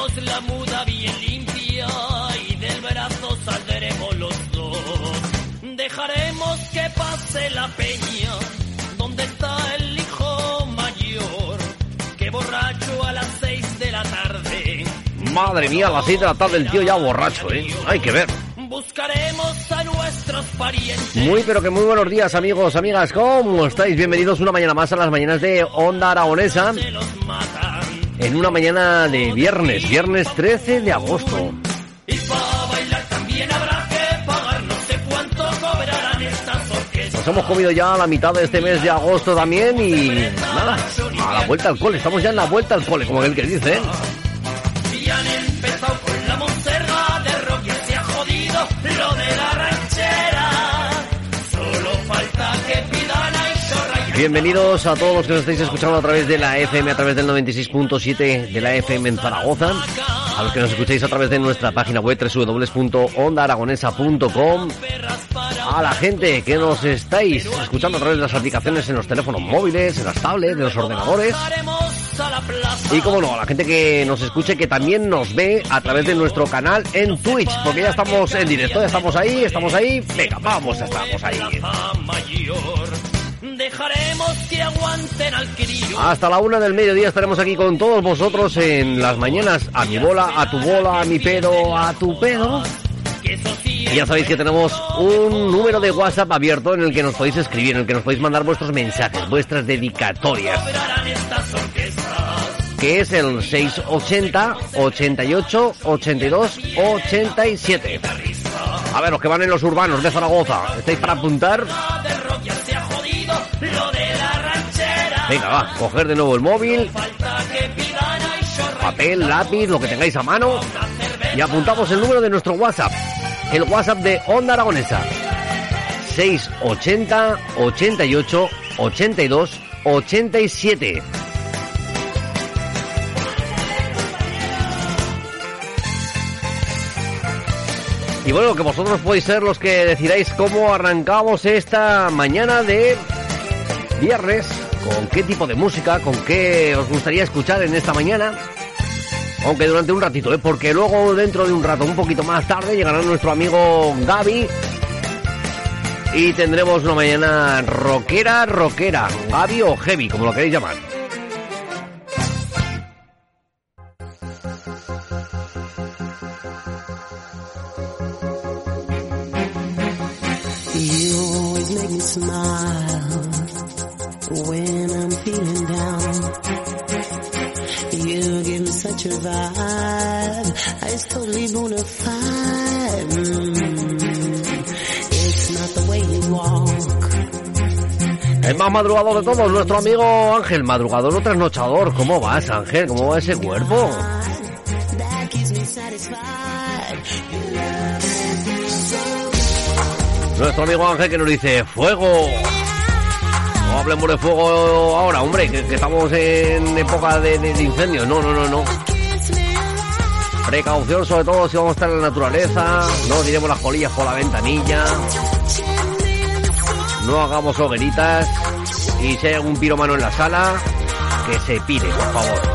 La muda bien limpia y del brazo saldremos los dos. Dejaremos que pase la peña donde está el hijo mayor, que borracho a las seis de la tarde. Madre mía, a las 6 de la tarde el tío ya borracho, ¿eh? Hay que ver. Buscaremos a nuestros parientes. Muy pero que muy buenos días amigos, amigas, ¿cómo estáis? Bienvenidos una mañana más a las mañanas de Onda Aragonesa. En una mañana de viernes, viernes 13 de agosto. Y para bailar también habrá que pagar, no sé cuánto cobrarán estas orquestas. Nos hemos comido ya la mitad de este mes de agosto también y nada, a la vuelta al cole, estamos ya en la vuelta al cole, como el que dice. ¿eh? Bienvenidos a todos los que nos estáis escuchando a través de la FM, a través del 96.7 de la FM en Zaragoza, a los que nos escucháis a través de nuestra página web www.ondaaragonesa.com, a la gente que nos estáis escuchando a través de las aplicaciones en los teléfonos móviles, en las tablets, en los ordenadores. Y como no, a la gente que nos escuche, que también nos ve a través de nuestro canal en Twitch, porque ya estamos en directo, ya estamos ahí, estamos ahí. Venga, vamos, estamos ahí. Plaza Mayor. Dejaremos que aguanten al crío. Hasta la una del mediodía estaremos aquí con todos vosotros en las mañanas. A mi bola, a tu bola, a mi pedo, a tu pedo. Y ya sabéis que tenemos un número de WhatsApp abierto en el que nos podéis escribir, en el que nos podéis mandar vuestros mensajes, vuestras dedicatorias, que es el 680 88 82 87. A ver, los que van en los urbanos de Zaragoza, ¿estáis para apuntar? Venga, va, coger de nuevo el móvil, papel, lápiz, lo que tengáis a mano y apuntamos el número de nuestro WhatsApp, el WhatsApp de Onda Aragonesa. 680 88 82 87. Y bueno, que vosotros podéis ser los que decidáis cómo arrancamos esta mañana de viernes, con qué tipo de música, con qué os gustaría escuchar en esta mañana. Aunque durante un ratito, ¿eh? porque luego dentro de un rato, un poquito más tarde, llegará nuestro amigo Gaby. Y tendremos una mañana rockera, rockera, Gaby o Heavy, como lo queréis llamar. Vibe. It's totally bona fide. It's not the way you walk. El más madrugador de todos, nuestro amigo Ángel, madrugador o trasnochador. ¿Cómo vas, Ángel? ¿Cómo va ese cuerpo? Nuestro amigo Ángel que nos dice, fuego. No hablemos de fuego ahora, hombre, que, que estamos en época de, de- de incendios. No, no, no, no. Precaución sobre todo si vamos a estar en la naturaleza. No tiremos las colillas por la ventanilla. No hagamos hogueritas. Y si hay algún piromano en la sala, que se pire, por favor.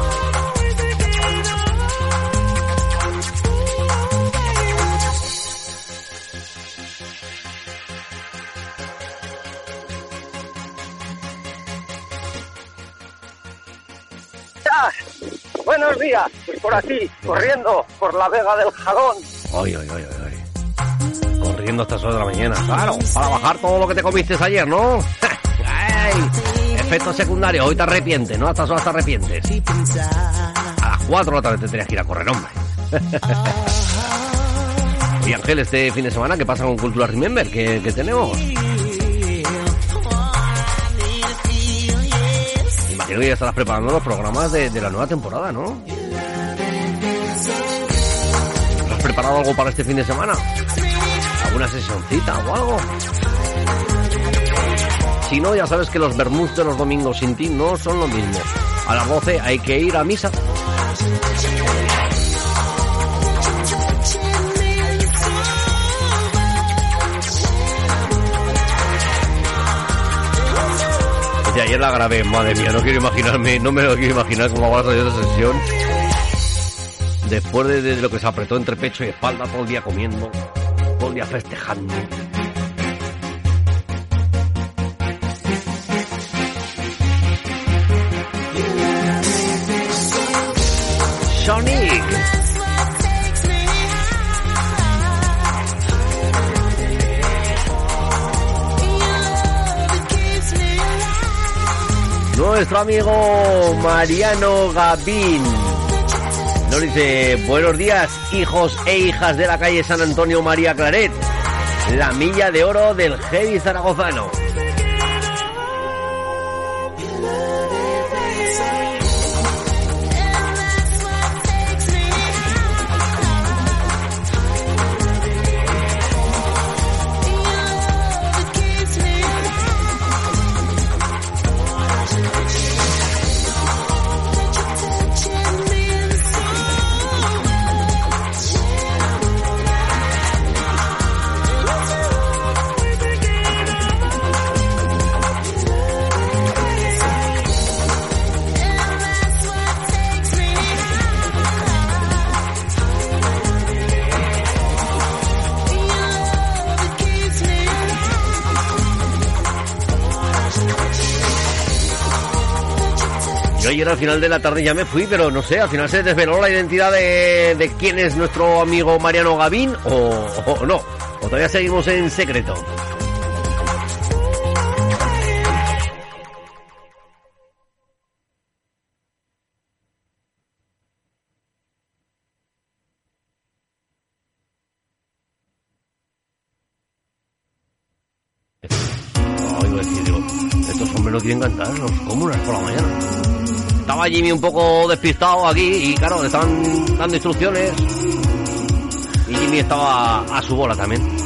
Por aquí, corriendo por la Vega del Jalón. Ay, ay, ay, ay. Corriendo hasta las de la mañana. Claro, para bajar todo lo que te comiste ayer, ¿no? Ay, efecto secundario, hoy te arrepientes, ¿no? Hasta horas te arrepientes. A las 4 de la tarde te tenías que ir a correr, hombre. Y Ángel, este fin de semana, ¿qué pasa con Cultura Remember? ¿Qué, qué tenemos? Imagino que ya estarás preparando los programas de la nueva temporada, ¿no? Preparado algo para este fin de semana? ¿Alguna sesioncita o algo? Si no, ya sabes que los vermús de los domingos sin ti no son lo mismo. A las 12 hay que ir a misa. Desde ayer la grabé, madre mía, no quiero imaginarme, no me lo quiero imaginar cómo va a salir esa sesión. Después de, lo que se apretó entre pecho y espalda todo el día comiendo, todo el día festejando. Sonic. Nuestro amigo Mariano Gavín nos dice, buenos días hijos e hijas de la calle San Antonio María Claret, la milla de oro del heavy zaragozano. Al final de la tarde ya me fui, pero no sé, al final se desveló la identidad de, quién es nuestro amigo Mariano Gavín o, no. O todavía seguimos en secreto. Quieren cantar, los comunas por la mañana. Estaba Jimmy un poco despistado aquí y claro, le estaban dando instrucciones. Y Jimmy estaba a su bola también.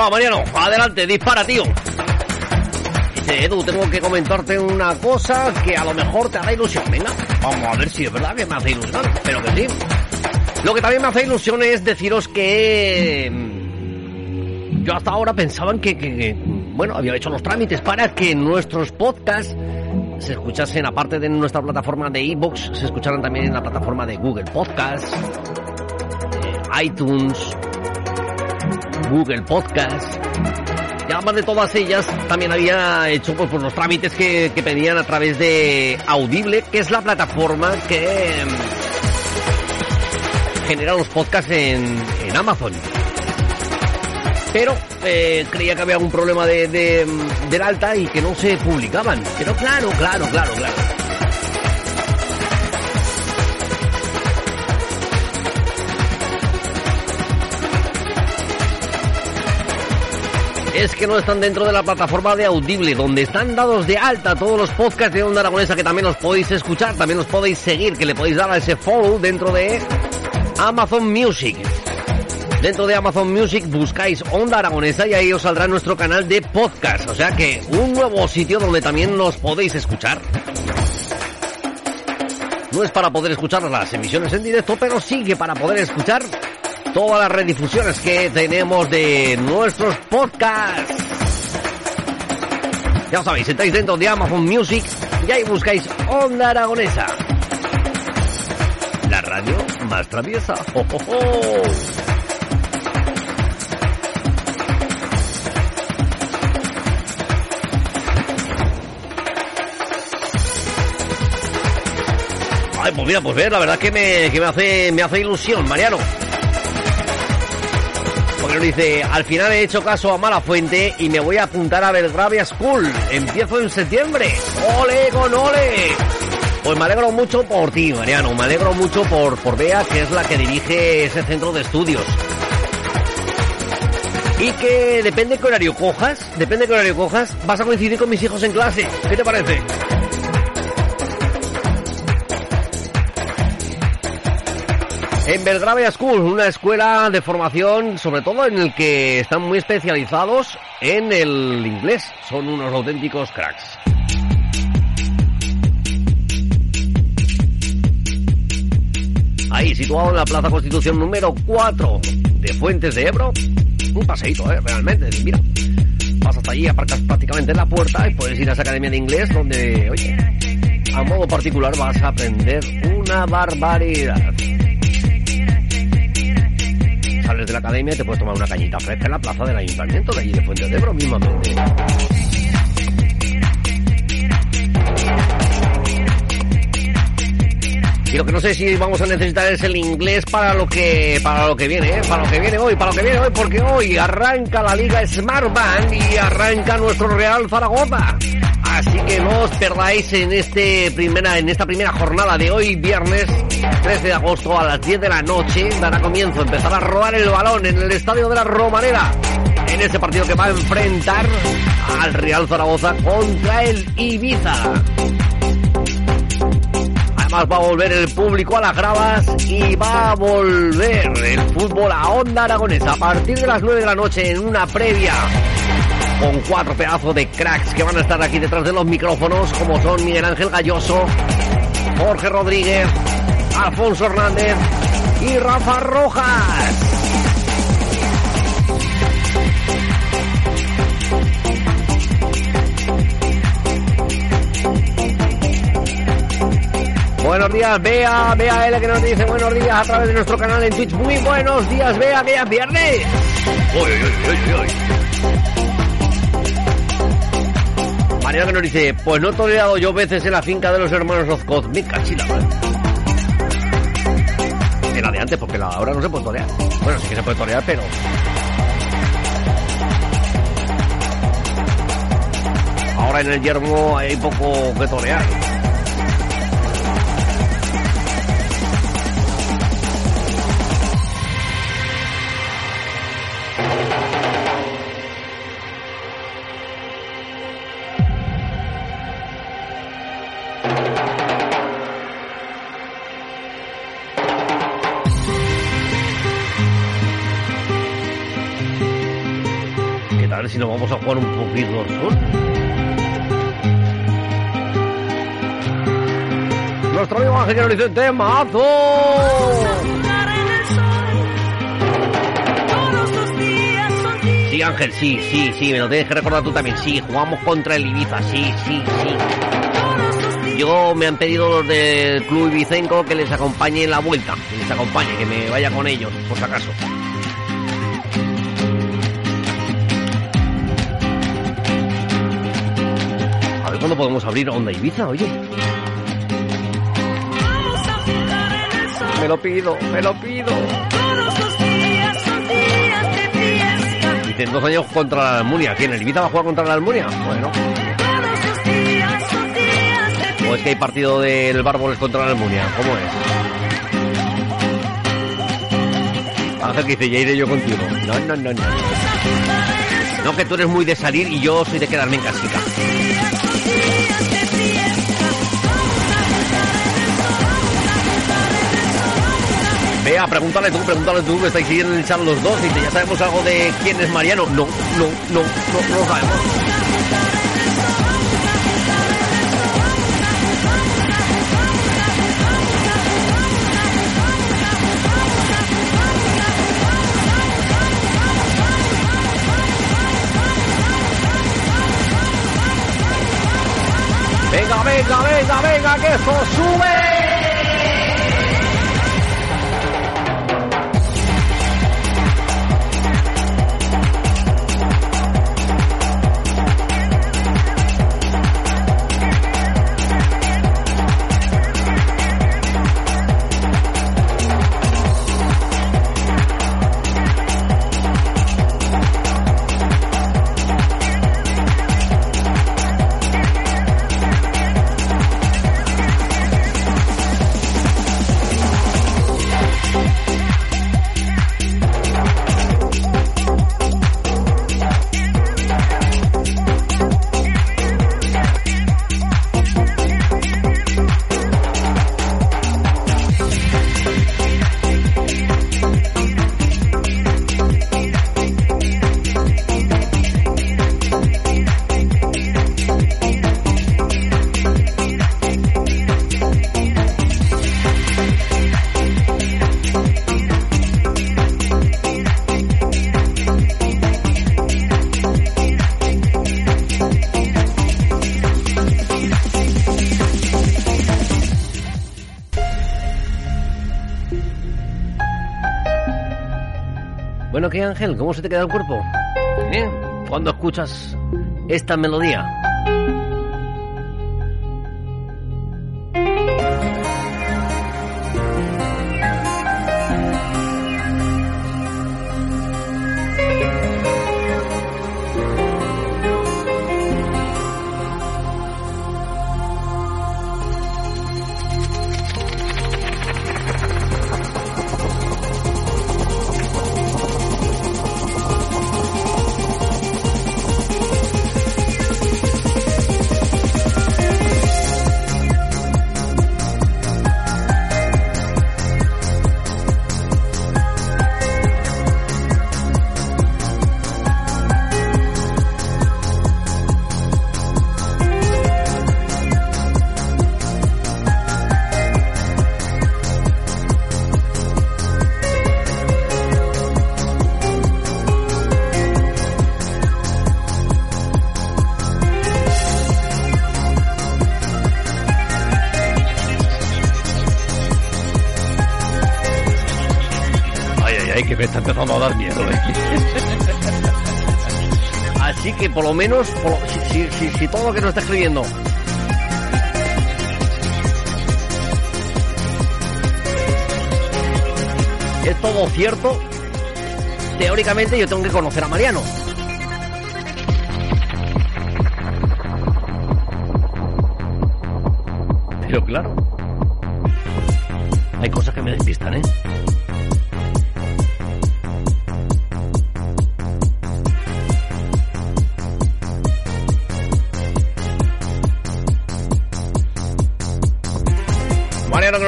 Va, Mariano, adelante, dispara, tío. Dice, Edu, tengo que comentarte una cosa que a lo mejor te hará ilusión. Venga, vamos a ver si es verdad que me hace ilusión. Pero que sí. Lo que también me hace ilusión es deciros que... mm, Yo hasta ahora pensaban que, que- bueno, había hecho los trámites para que nuestros podcasts se escuchasen, aparte de nuestra plataforma de iVoox, se escucharan también en la plataforma de Google Podcasts, iTunes, Google Podcast. Y además de todas ellas, también había hecho pues, pues, los trámites que, pedían a través de Audible, que es la plataforma que mm, genera los podcasts en, Amazon. Pero eh, creía que había algún problema de, de, del alta y que no se publicaban. Pero claro, claro, claro, claro. Es que no están dentro de la plataforma de Audible, donde están dados de alta todos los podcasts de Onda Aragonesa que también los podéis escuchar, también los podéis seguir, que le podéis dar a ese follow dentro de Amazon Music. Dentro de Amazon Music buscáis Onda Aragonesa y ahí os saldrá nuestro canal de podcast, o sea que un nuevo sitio donde también nos podéis escuchar. No es para poder escuchar las emisiones en directo, pero sí que para poder escuchar todas las redifusiones que tenemos de nuestros podcasts. Ya sabéis, estáis dentro de Amazon Music y ahí buscáis Onda Aragonesa. La radio más traviesa. ¡Jo, jo, jo! Ay, pues mira, pues ver, la verdad que me, que me hace, me hace ilusión, Mariano. Porque dice, al final he hecho caso a Mala Fuente y me voy a apuntar a Belgravia School. Empiezo en septiembre. ¡Ole con ole! Pues me alegro mucho por ti, Mariano. Me alegro mucho por, por Bea, que es la que dirige ese centro de estudios. Y que depende qué horario cojas, depende qué horario cojas, vas a coincidir con mis hijos en clase. ¿Qué te parece? En Belgravia School, una escuela de formación, sobre todo en el que están muy especializados en el inglés. Son unos auténticos cracks. Ahí, situado en la Plaza Constitución número 4 de Fuentes de Ebro. Un paseíto, ¿eh? Realmente. Mira, vas hasta allí, aparcas prácticamente en la puerta y puedes ir a esa academia de inglés donde, oye, a modo particular vas a aprender una barbaridad sales de la academia te puedes tomar una cañita fresca en la plaza del ayuntamiento de allí de Fuentes de Ebro mismamente. Y lo que no sé si vamos a necesitar es el inglés para lo que para lo que viene, ¿eh? para lo que viene hoy, para lo que viene hoy, porque hoy arranca la Liga Smart Bank y arranca nuestro Real Zaragoza. Así que no os perdáis en este primera en esta primera jornada de hoy viernes 13 de agosto a las 10 de la noche dará comienzo empezar a robar el balón en el estadio de la Romareda en este partido que va a enfrentar al Real Zaragoza contra el Ibiza. Además va a volver el público a las gravas y va a volver el fútbol a Onda Aragonesa a partir de las 9 de la noche en una previa con cuatro pedazos de cracks que van a estar aquí detrás de los micrófonos como son Miguel Ángel Galloso, Jorge Rodríguez, Alfonso Hernández y Rafa Rojas. Buenos días, Bea, Bea L que nos dice buenos días a través de nuestro canal en Twitch. Muy buenos días, Bea, que ya es viernes. Mariano que nos dice, pues no he tolerado yo veces en la finca de los hermanos Ozcoz. Mi cachila. En la de antes, porque la ahora no se puede torear. Bueno, sí que se puede torear, pero... Ahora en el yermo hay poco que torear. Nuestro amigo Ángel que nos dice temazo. Sí, Ángel, sí, sí, sí, me lo tienes que recordar tú también. Sí, jugamos contra el Ibiza, sí, sí, sí. Yo me han pedido los del Club Ibicenco que les acompañe en la vuelta, que les acompañe, que me vaya con ellos, por si acaso. Cuándo podemos abrir Onda Ibiza, oye. Me lo pido, me lo pido. Dicen dos años contra la Almunia. ¿Quién? ¿El Ibiza va a jugar contra la Almunia? Bueno. ¿O es que hay partido del Bárboles contra la Almunia? ¿Cómo es? Ángel que dice, ya iré yo contigo. No, no, no, no. No, que tú eres muy de salir y yo soy de quedarme en casita. Vea, pregúntale tú, pregúntale tú, que estáis siguiendo en el chat los dos. Dice, ¿ya sabemos algo de quién es Mariano? No, no, no, no, no lo sabemos. Venga, venga, venga, venga, que esto sube. Ángel? ¿Cómo se te queda el cuerpo? ¿Eh? Cuando escuchas esta melodía. Menos, si- si todo lo que nos está escribiendo es todo cierto, teóricamente yo tengo que conocer a Mariano.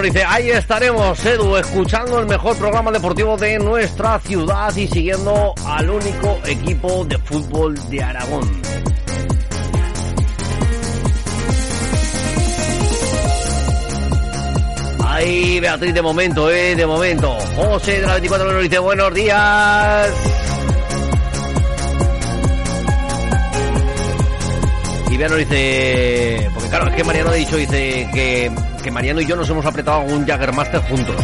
Dice, ahí estaremos, Edu, escuchando el mejor programa deportivo de nuestra ciudad y siguiendo al único equipo de fútbol de Aragón. Ahí, Beatriz, de momento, eh, de momento. José de la 24 nos dice, buenos días. Y Bea nos dice, porque claro, es que Mariano ha dicho, dice que, que Mariano y yo nos hemos apretado algún Jaggermaster juntos.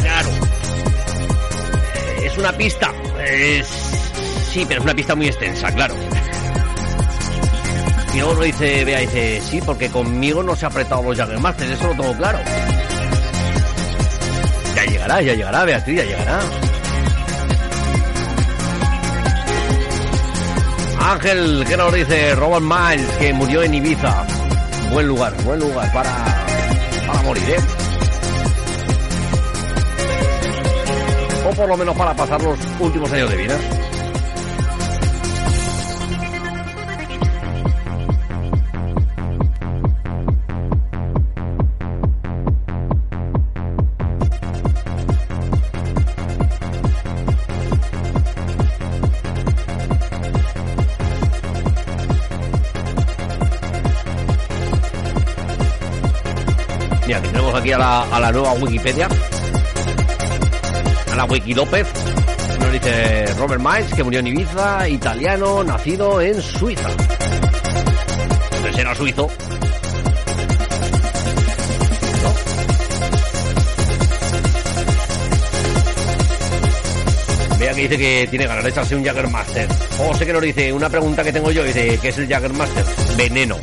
Claro. Es una pista. Es... Sí, pero es una pista muy extensa, claro. Y luego nos dice, Bea, dice, sí, porque conmigo no se ha apretado los Jaggermasters, eso lo tengo claro. Ya llegará, ya llegará, Beatriz, ya llegará. Ángel, ¿qué nos dice? Robert Miles, que murió en Ibiza. Buen lugar, buen lugar para, para morir, ¿eh? O por lo menos para pasar los últimos años de vida. Aquí a la, a la nueva Wikipedia. A la Wiki López. Nos dice Robert Miles, que murió en Ibiza, italiano, nacido en Suiza. Pues era suizo. Vea que dice que tiene ganas de echarse un Jaggermaster. José que nos dice, una pregunta que tengo yo, dice, ¿qué es el Jaggermaster? Veneno.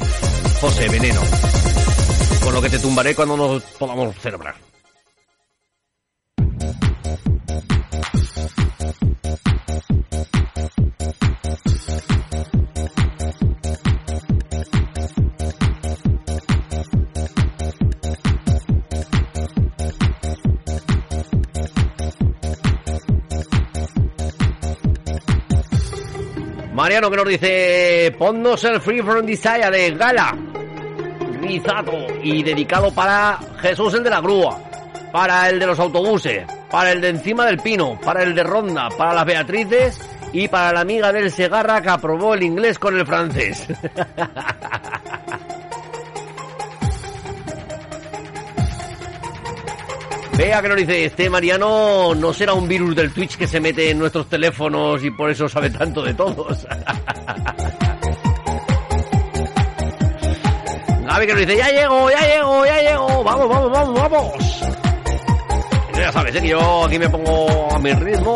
José, veneno con lo que te tumbaré cuando nos podamos celebrar. Mariano que nos dice, ponnos el Free From Desire de Gala. Y dedicado para Jesús el de la grúa, para el de los autobuses, para el de encima del pino, para el de Ronda, para las Beatrices y para la amiga del Segarra que aprobó el inglés con el francés. Vea que nos dice, este Mariano no será un virus del Twitch que se mete en nuestros teléfonos y por eso sabe tanto de todos. Gaby que nos dice, ya llego, ya llego, ya llego, vamos, vamos, vamos, vamos. Ya sabes, ¿eh? que yo aquí me pongo a mi ritmo.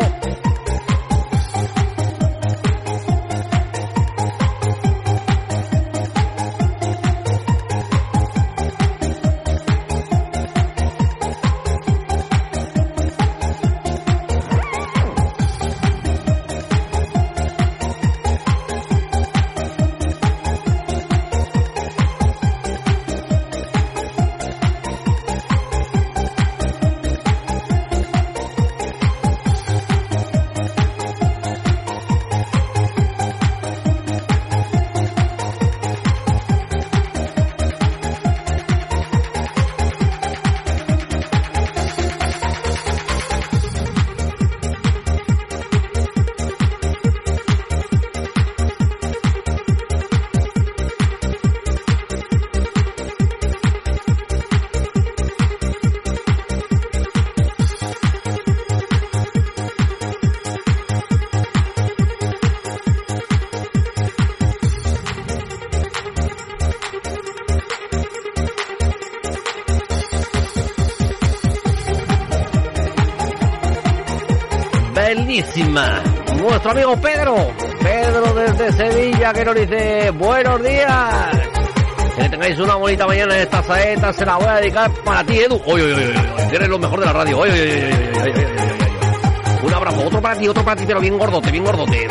Nuestro amigo Pedro. Pedro desde Sevilla que nos dice buenos días. Que tengáis una bonita mañana en esta saeta. Se la voy a dedicar para ti, Edu. Oye, oye, oye, oye. Que eres lo mejor de la radio. Oye, oye, oye, oye. Un abrazo. Otro para ti, otro para ti, pero bien gordote, bien gordote.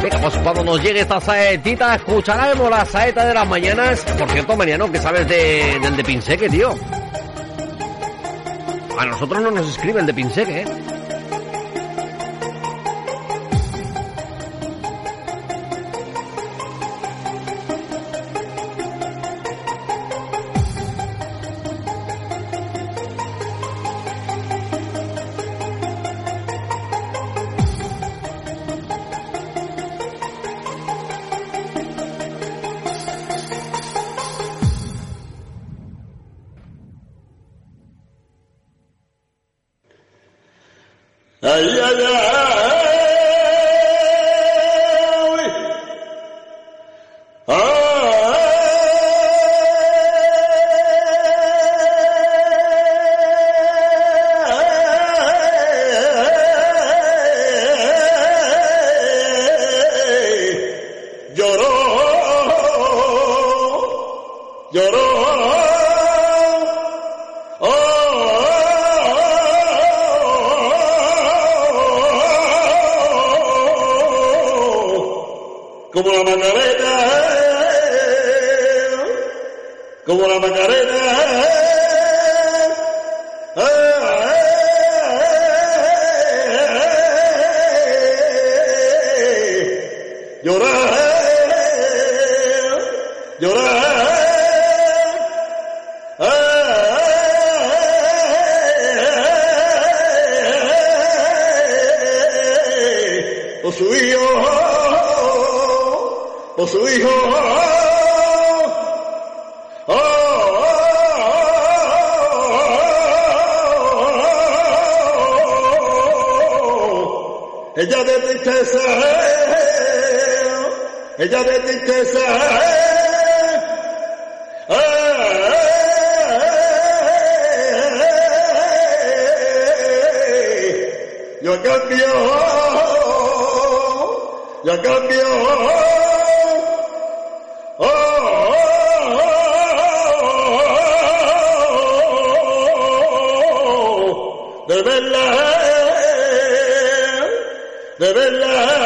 Venga, pues cuando nos llegue esta saetita, escucharemos la saeta de las mañanas. Por cierto, Mariano, ¿qué sabes de, del de Pinseque, tío? A nosotros no nos escribe el de Pinseque, ¿eh? Ella de tristeza. Yo a cambio, yo a cambio. De verla, de.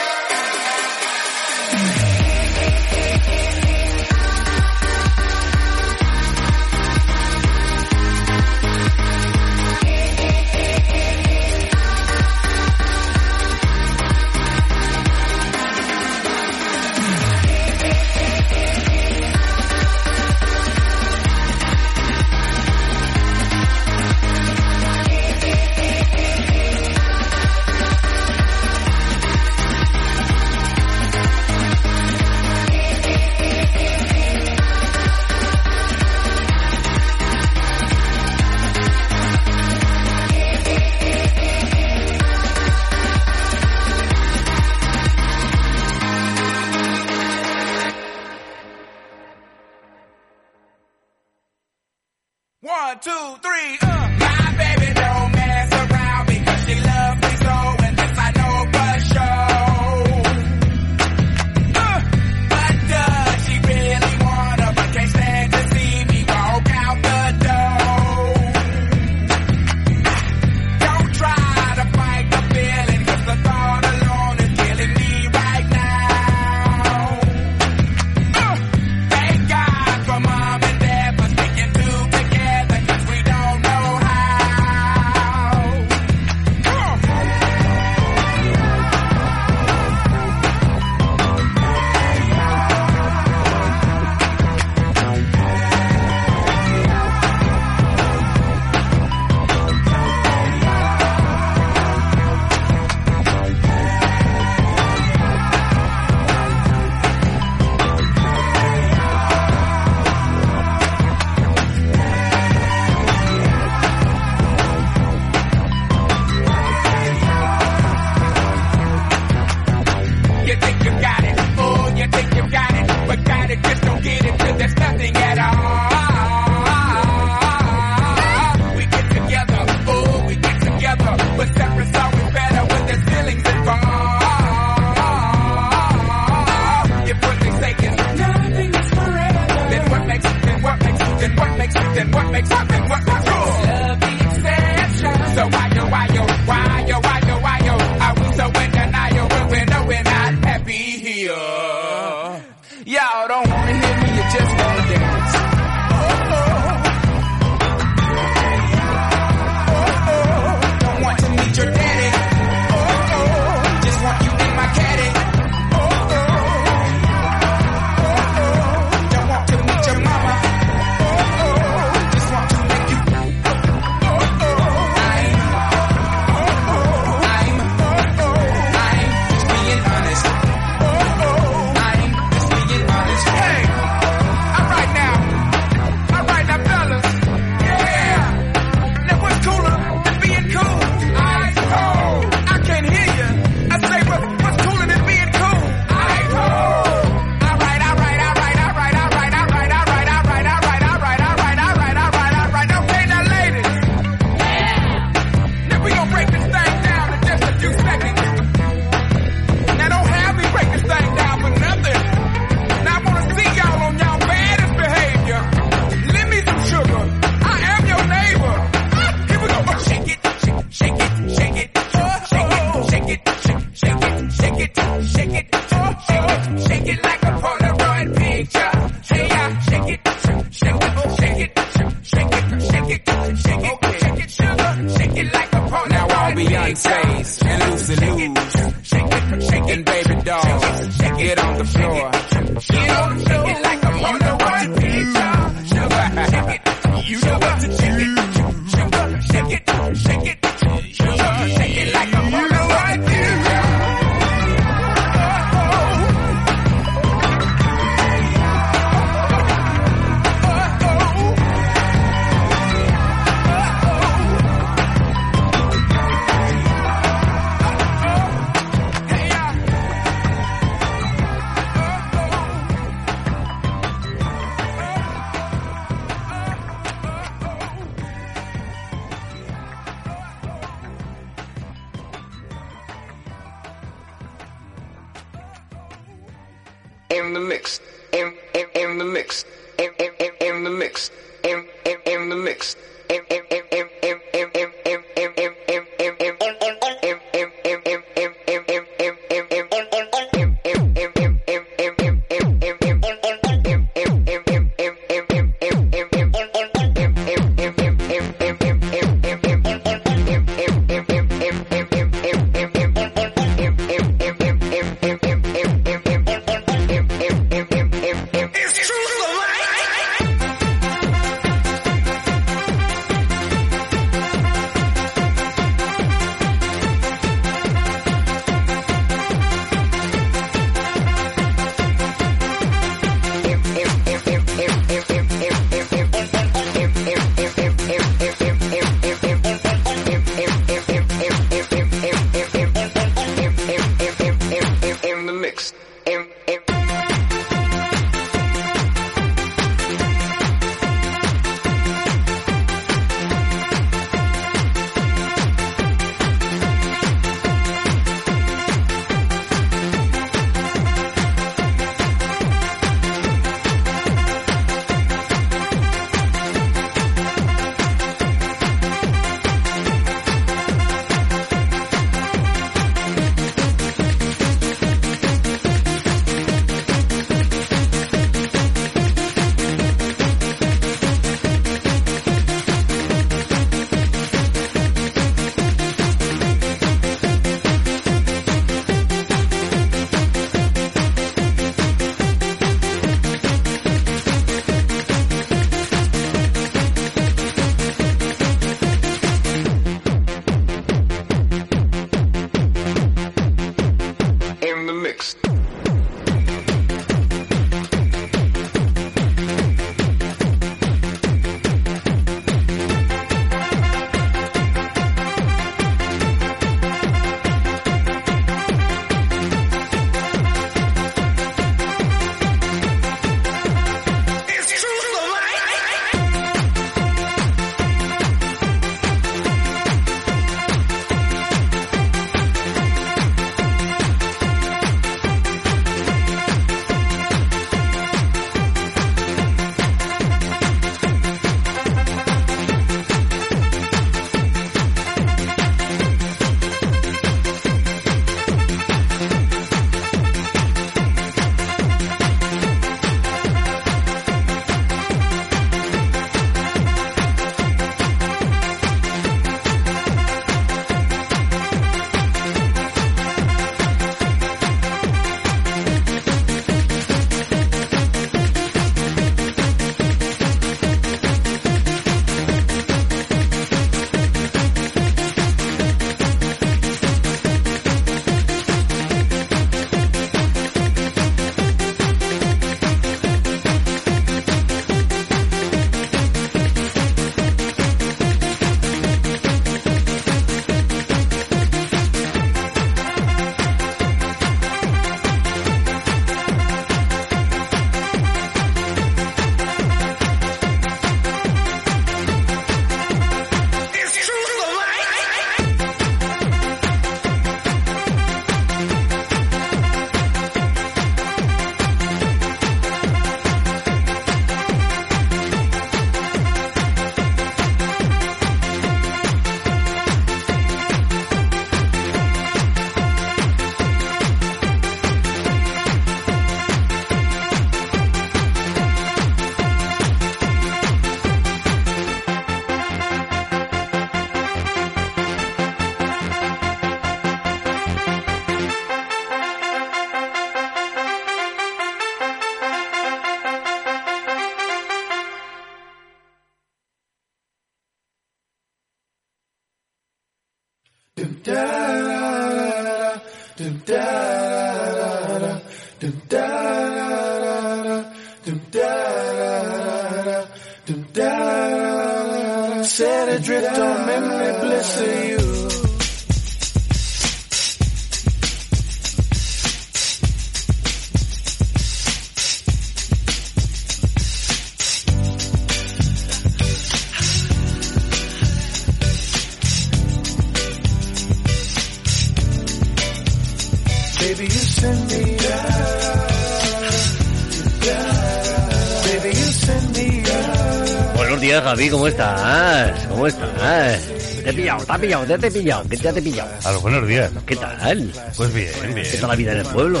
Estás? ¿Cómo estás? Te he pillado, te he pillado, te he pillado, que te he pillado. A los buenos días. ¿Qué tal? Pues bien, bien. ¿Qué tal la vida en el pueblo?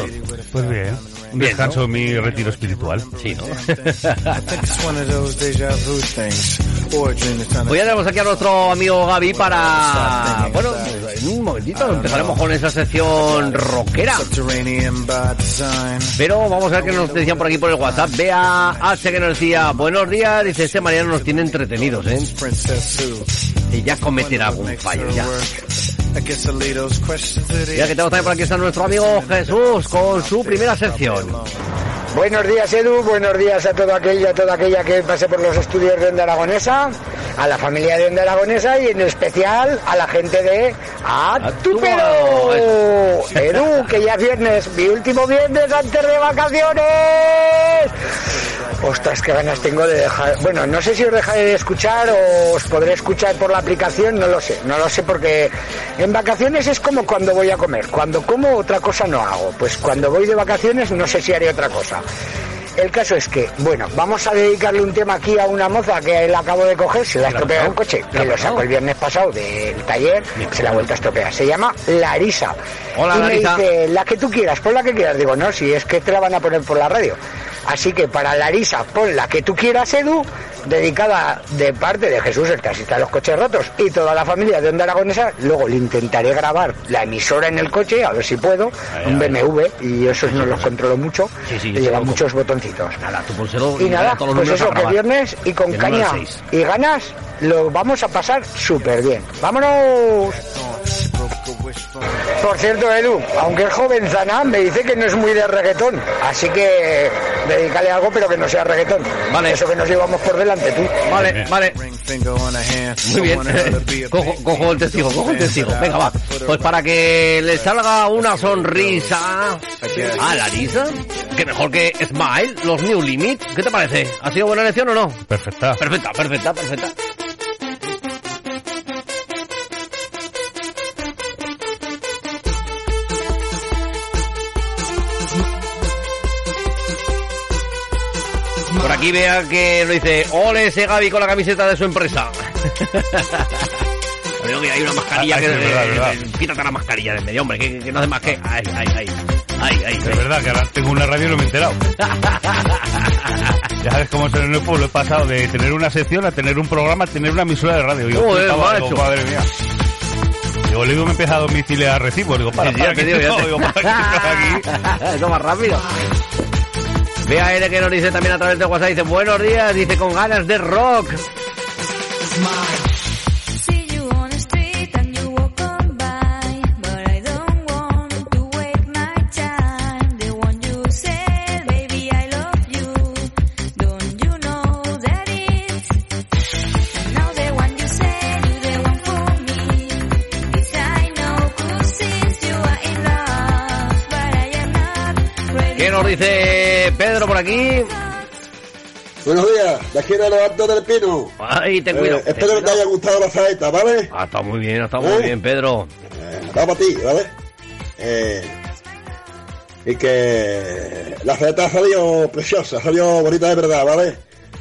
Pues bien. Un Bien, descanso en mi retiro espiritual. Sí, ¿no? It's one of those deja vu things. Or a dream that's kind Hoy tenemos aquí a nuestro amigo Gaby para... Bueno, en un momentito empezaremos con esa sección rockera. subterranean by design. Pero vamos a ver qué nos decían por aquí por el WhatsApp. Vea H que nos decía, buenos días, dice, este Mariano nos tiene entretenidos, ¿eh? Y ya cometerá algún fallo, ya. Ya que tenemos también por aquí está nuestro amigo Jesús con su primera sección. Buenos días Edu, buenos días a todo aquello, a toda aquella que pase por los estudios de Onda Aragonesa, a la familia de Onda Aragonesa y en especial a la gente de Atupero. Edu, que ya es viernes, mi último viernes antes de vacaciones. Ostras, qué ganas tengo de dejar. Bueno, no sé si os dejaré de escuchar o os podré escuchar por la aplicación, no lo sé. No lo sé porque en vacaciones es como cuando voy a comer. Cuando como otra cosa no hago. Pues cuando voy de vacaciones no sé si haré otra cosa. El caso es que, bueno, vamos a dedicarle un tema aquí a una moza que la acabo de coger, se la ha estropeado el coche, que lo sacó el viernes pasado del taller, se la ha vuelto a estropear. Se llama Larisa. Hola, y me dice, la que tú quieras, pon la que quieras. Digo, no, si es que te la van a poner por la radio. Así que para Larisa, pon la que tú quieras, Edu, dedicada de parte de Jesús, el taxista de los coches rotos, y toda la familia de Onda Aragonesa. Luego le intentaré grabar la emisora en el coche, a ver si puedo, un BMW, y esos no los controlo mucho, Sí, sí, y lleva muchos botoncitos. Nada, tú pónselo Y nada, todos los pues eso, que viernes y con caña y ganas lo vamos a pasar súper bien. ¡Vámonos! Por cierto, Edu, aunque es jovenzana, me dice que no es muy de reggaetón. Así que dedícale algo, pero que no sea reggaetón. Vale. Eso que nos llevamos por delante, tú. Vale, vale. Muy bien. Cojo, cojo el testigo, cojo el testigo. Venga, va. Pues para que le salga una sonrisa a Larisa, que mejor que Smile, los New Limit. ¿Qué te parece? ¿Ha sido buena elección o no? Perfecta. Perfecta, perfecta, perfecta. Por aquí vea que nos dice, ole ese Gaby con la camiseta de su empresa. Creo que hay una mascarilla Ah, que... verdad, es verdad. Quítate la mascarilla de medio, hombre, que, que no hace más que... Ay, ay, ay. Ay, ay, Es verdad que ahora tengo una radio y no me he enterado. Ya sabes cómo es en el pueblo. He pasado de tener una sección a tener un programa a tener una emisora de radio. Digo, Joder, macho. digo, madre mía. Le digo, me he empezado a domiciliar recibos. Digo, para, Sí, para, ya te que digo, ya no, te- digo, para, que estoy aquí. Eso más rápido. Vea L que nos dice también a través de WhatsApp, dice, buenos días, dice, con ganas de rock. See Pedro por aquí? Buenos días, de aquí de los Altos del Pino. Ay, cuidado. Eh, espero que te haya gustado la saeta, ¿vale? Ah, está muy bien, está muy ¿Eh? bien, Pedro. Eh, va para ti, ¿vale? Eh, y que la saeta ha salido preciosa, ha salido bonita de verdad, ¿vale?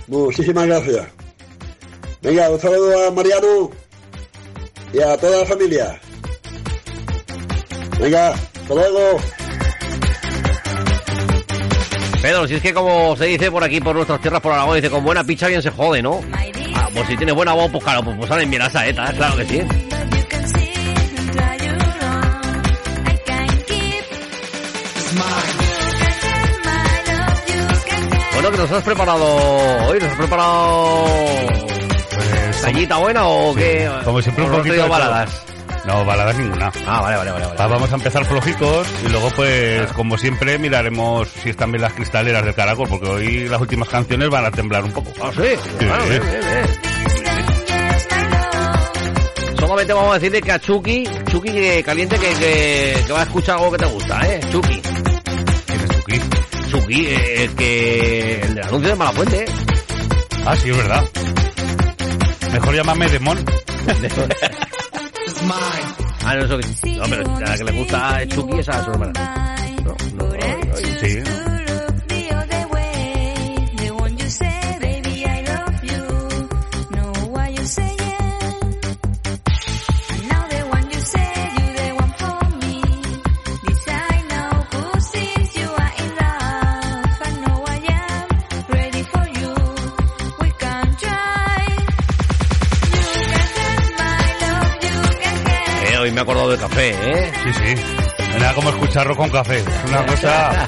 Muchísimas gracias. Venga, un saludo a Mariano y a toda la familia. Venga, hasta luego. Pedro, si es que como se dice por aquí, por nuestras tierras, por Aragón, dice, con buena picha bien se jode, ¿no? Ah, pues si tienes buena voz, pues claro, pues, pues salen bien las saetas, claro que sí. Bueno, que nos has preparado hoy, nos has preparado... Pues, ¿Cañita buena o qué? como siempre, un ¿O nos has poquito de baladas? No, baladas ninguna. Ah, vale, vale, vale. vale. Ah, Vamos a empezar flojicos y luego, pues, como siempre, miraremos si están bien las cristaleras del caracol, porque hoy las últimas canciones van a temblar un poco. Ah, sí. Bueno, bien, bien, bien. Solamente vamos a decirle que a Chucky, Chucky que caliente que, que, que va a escuchar algo que te gusta, ¿eh? Chucky. ¿Quién es Chucky? Chucky, eh, el que... el del anuncio de Malafuente, ¿eh? Ah, sí, es verdad. Mejor llámame Demon. Ah, no, eso que... No, pero la que le gusta a Chucky es a su hermana. No, no, no. Sí. Me he acordado del café, ¿eh? Sí, sí. Era como escucharlo con café. Es una cosa...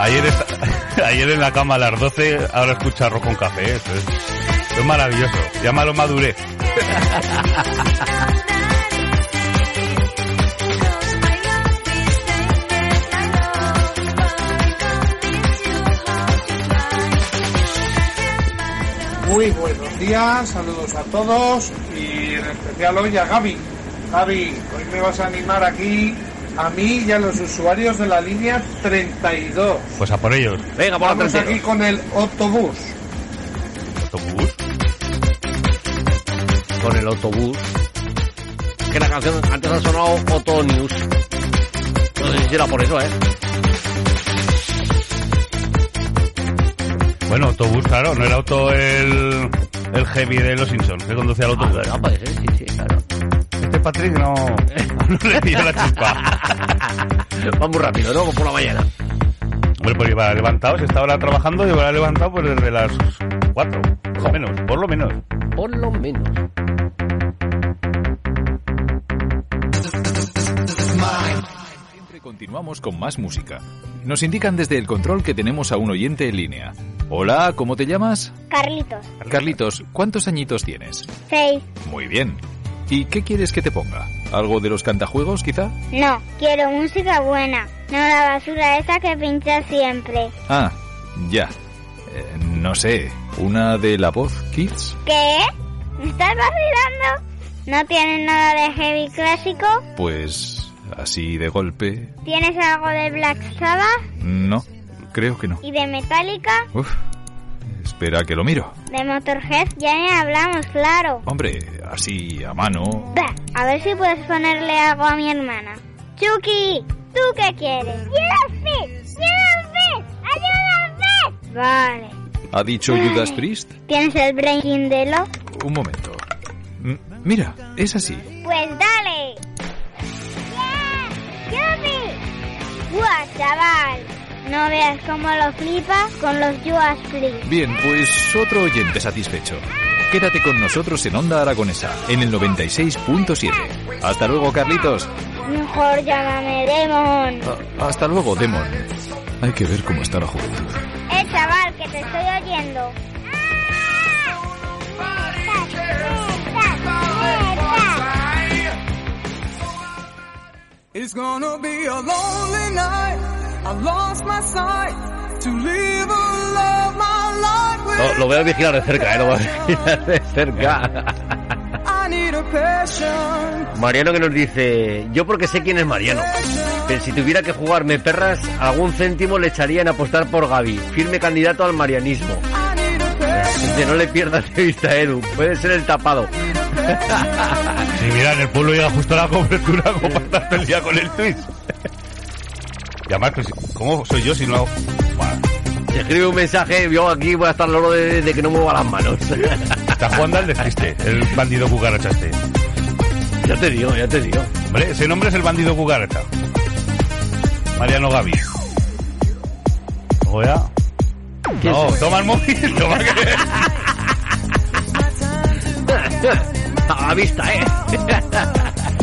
Ayer, esta- ayer en la cama a las 12, ahora escucha arroz con café. Eso es, es maravilloso. Llámalo madurez. Muy buenos días, saludos a todos y en especial hoy a Gaby. Gaby, hoy me vas a animar aquí a mí y a los usuarios de la línea 32. Pues a por ellos. Venga, por la Vamos 32. aquí con el autobús. ¿Autobús? Con el autobús. Que la canción antes ha sonado Auto News. No sé si era por eso, ¿eh? Bueno, autobús, claro. No era auto el, el heavy de los Simpsons que conducía el autobús. Ah, puede ser, sí, sí, claro. Patrick no, no le pilla la chispa. Va muy rápido, ¿no? Como por la mañana. Hombre, pues iba levantado, se estaba ahora trabajando y iba levantado pues desde las 4, por lo menos, por lo menos. Por lo menos. Siempre continuamos con más música. Nos indican desde el control que tenemos a un oyente en línea. Hola, ¿cómo te llamas? Carlitos, Carlitos, ¿cuántos añitos tienes? seis. Muy bien. ¿Y qué quieres que te ponga? ¿Algo de los cantajuegos, quizá? No, quiero música buena, no la basura esa que pincha siempre. Ah, ya. Eh, no sé, ¿una de la voz, Kids? ¿Qué? ¿Me estás vacilando? ¿No tienes nada de heavy clásico? Pues así de golpe. ¿Tienes algo de Black Sabbath? No, creo que no. ¿Y de Metallica? Uf, espera que lo miro. De Motorhead ya ni hablamos, claro. Hombre, así a mano. Va, a ver si puedes ponerle algo a mi hermana. Chucky, ¿tú qué quieres? ¡Judas Priest! ¡Judas. Vale. ¿Ha dicho Judas Priest? ¿Tienes el Breaking de lo? Un momento. M- mira, es así. Pues dale. ¡Yeah! ¡Yupi! ¡Guau, chaval! No veas cómo lo flipa con los Judas Priest. Bien, pues otro oyente satisfecho. Quédate con nosotros en Onda Aragonesa, en el 96.7. Hasta luego, Carlitos. Mejor llámame Demon. Ah, hasta luego, Demon. Hay que ver cómo está la juventud. Eh, chaval, que te estoy oyendo. It's gonna be a lonely night. I lost my sight to live a love my life Lo, lo voy a vigilar de cerca, ¿eh? Lo voy a vigilar de cerca. I need a passion. Mariano que nos dice, yo porque sé quién es Mariano. Pero si tuviera que jugarme perras, algún céntimo le echaría en apostar por Gaby, firme candidato al marianismo. Dice, no le pierdas de vista, Edu, puede ser el tapado. Sí, mira, en el pueblo llega justo la cobertura todo el día con el Twitch. Y además, pues, ¿cómo soy yo si no hago? Se escribe un mensaje, yo aquí voy a estar loro de, de que no mueva las manos. Está jugando al despiste, el bandido cucaracha este. Ya te digo, ya te digo. Hombre, ese nombre es el bandido cucaracha. Mariano. ¿Quién No, toma el móvil, toma que... A la vista, ¿eh?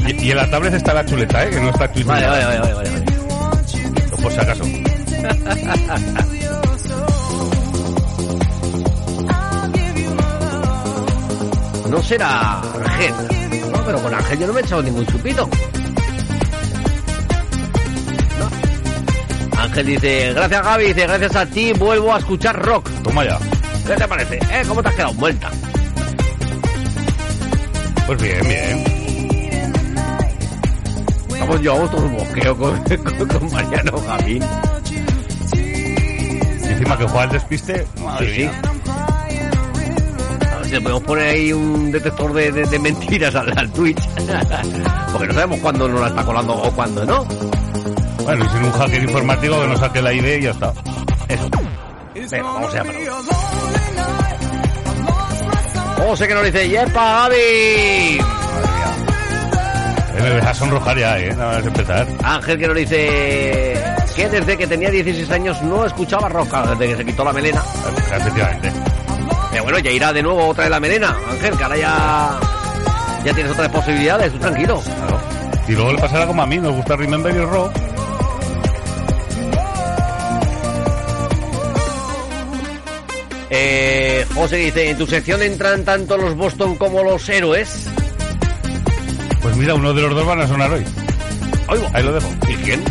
Y, y en la tablet está la chuleta, ¿eh? Que no está Twitch. Vale, vale, vale, vale, vale. Por si acaso. no será Ángel. No, pero con Ángel yo no me he echado ningún chupito. No. Ángel dice, gracias Gaby, dice, gracias a ti vuelvo a escuchar rock. Toma ya. ¿Qué te parece? ¿Eh? ¿Cómo te has quedado vuelta? Pues bien, bien. Estamos llevamos todo un bosqueo con, con, con Mariano Gavín. Y encima que juega al despiste. Madre Sí, mía. A ver si le podemos poner ahí un detector de, de- de mentiras al, al Twitch. Porque no sabemos cuándo nos la está colando o cuándo no. Bueno, y sin un hacker informático que nos saque la ID y ya está. Eso. Venga, vamos allá. José que nos dice, ¡Yepa, Gaby! Me deja sonrojar ya, eh. Nada más empezar. Ángel que nos dice que desde que tenía 16 años no escuchaba rock, claro, desde que se quitó la melena. Efectivamente. Pero bueno, ya irá de nuevo otra vez la melena, Ángel, que ahora ya, ya tienes otras posibilidades, tú tranquilo. Y luego le pasará como a mí, nos gusta Remember Your Rock. Eh, José dice, en tu sección entran tanto los Boston como los héroes. Pues mira, uno de los dos van a sonar hoy. Ahí lo dejo. ¿Y quién?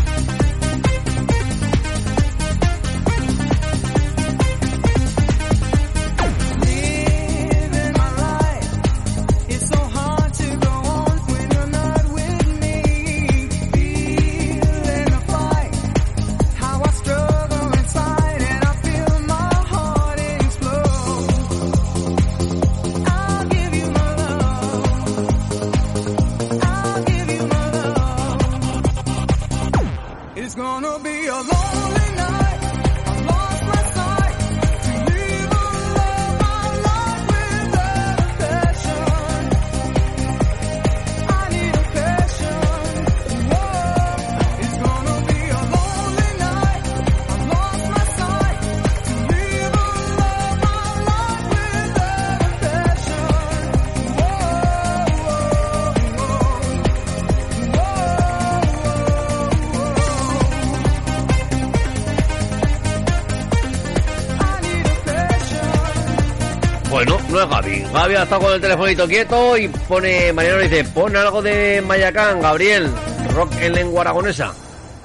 Es Gaby. Gaby ha estado con el telefonito quieto y pone, Mariano dice, pon algo de Mayacán, Gabriel. Rock en lengua aragonesa.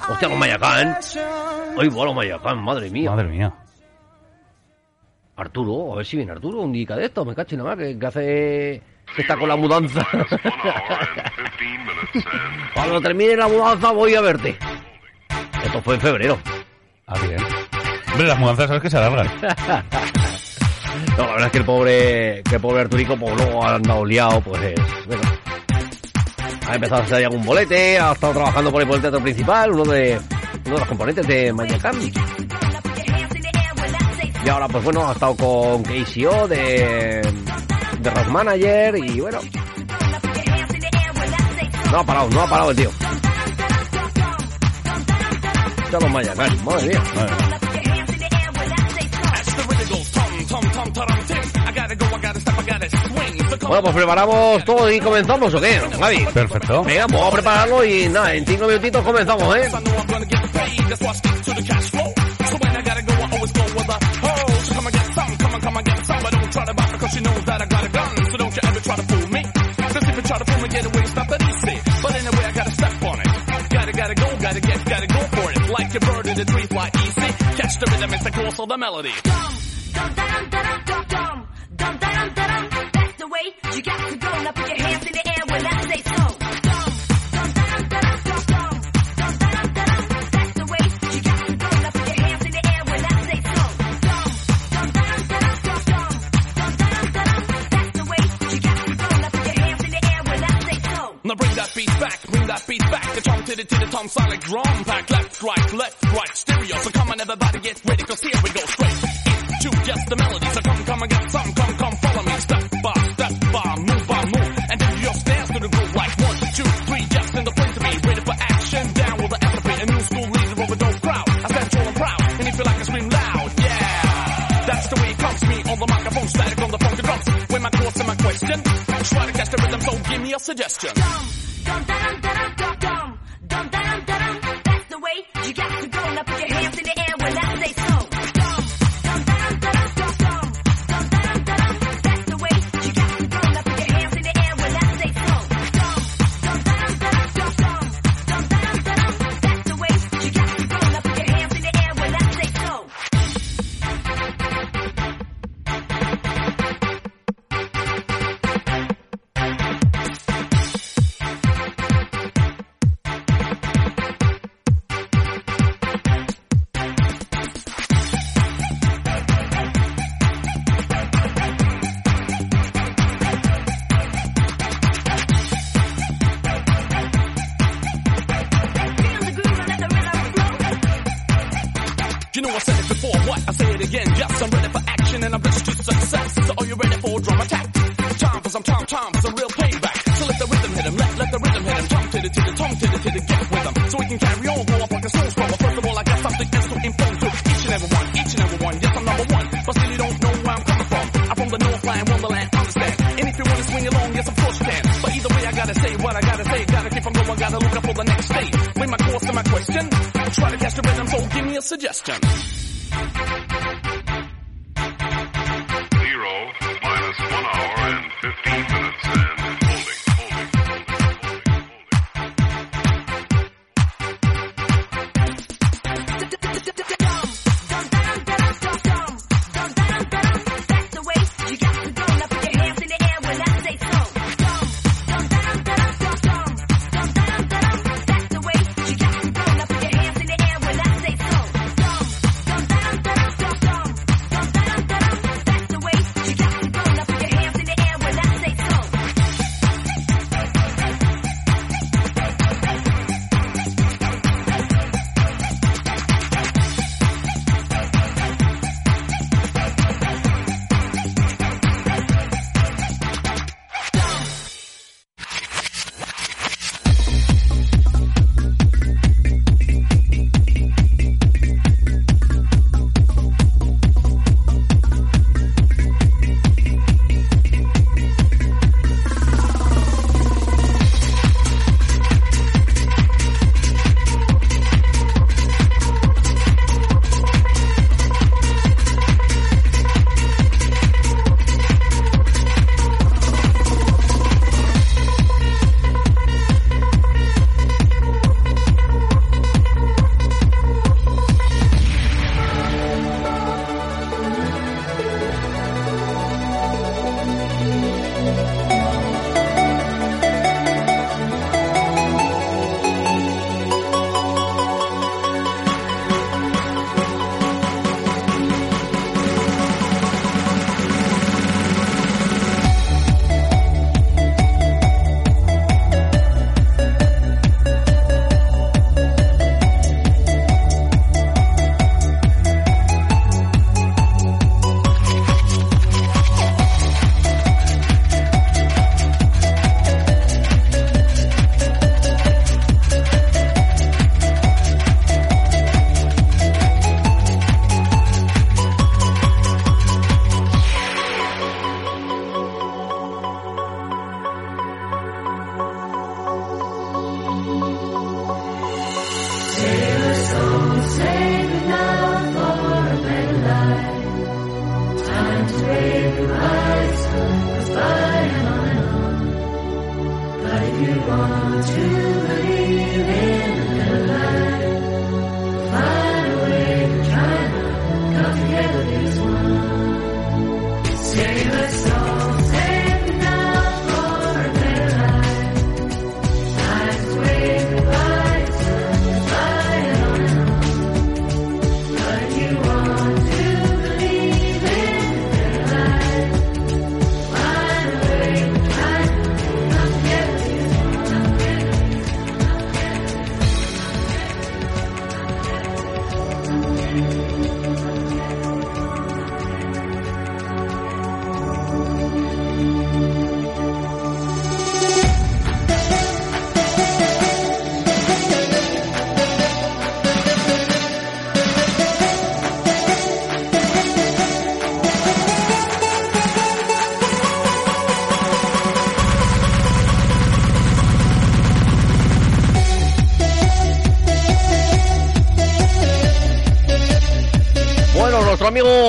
Hostia, con Mayacán. Ay, bueno, Mayacán, madre mía. Madre mía. Arturo, a ver si viene Arturo un día de esto, me cacho nada más, que, que hace... que está con la mudanza. Cuando termine la mudanza voy a verte. Esto fue en febrero. Ah, bien. Hombre, las mudanzas sabes que se alargan. No, la verdad es que el pobre, que el pobre Arturico, pues luego ha andado liado, pues, bueno. Ha empezado a hacer algún bolete, ha estado trabajando por ahí por el teatro principal, uno de, uno de los componentes de Mayacán. Y ahora, pues bueno, ha estado con KCO de, de Rock Manager y bueno. No ha parado, no ha parado el tío. Ya los madre mía. Bueno, pues preparamos todo y comenzamos, ¿o qué, Gaby? Perfecto. Venga, pues vamos a prepararlo y nada, en cinco minutitos comenzamos, ¿eh? Like a bird in the tree, fly easy. Catch the rhythm, it's the course of the melody. The way you got to air when I say so. That's the way you got to go. Now put your hands in the air when I say so. Now bring that beat back, bring that beat back. The tom to to the tom solid drum pack. Left, right, left, right, stereo. So come on, everybody get ready, cause here we go straight. Into just the melody. And get some, come, come, follow me. Step by step by, move by move. And then you dance to the groove like one, two, three, just in the place to be. Ready for action, down with the entropy. A new school leader over no crowd. I stand tall and proud, and if you like I scream loud, yeah. That's the way it comes to me on the microphone, static on the funky drums. With my thoughts and my question, try to catch the rhythm, so give me a suggestion. Suggestion.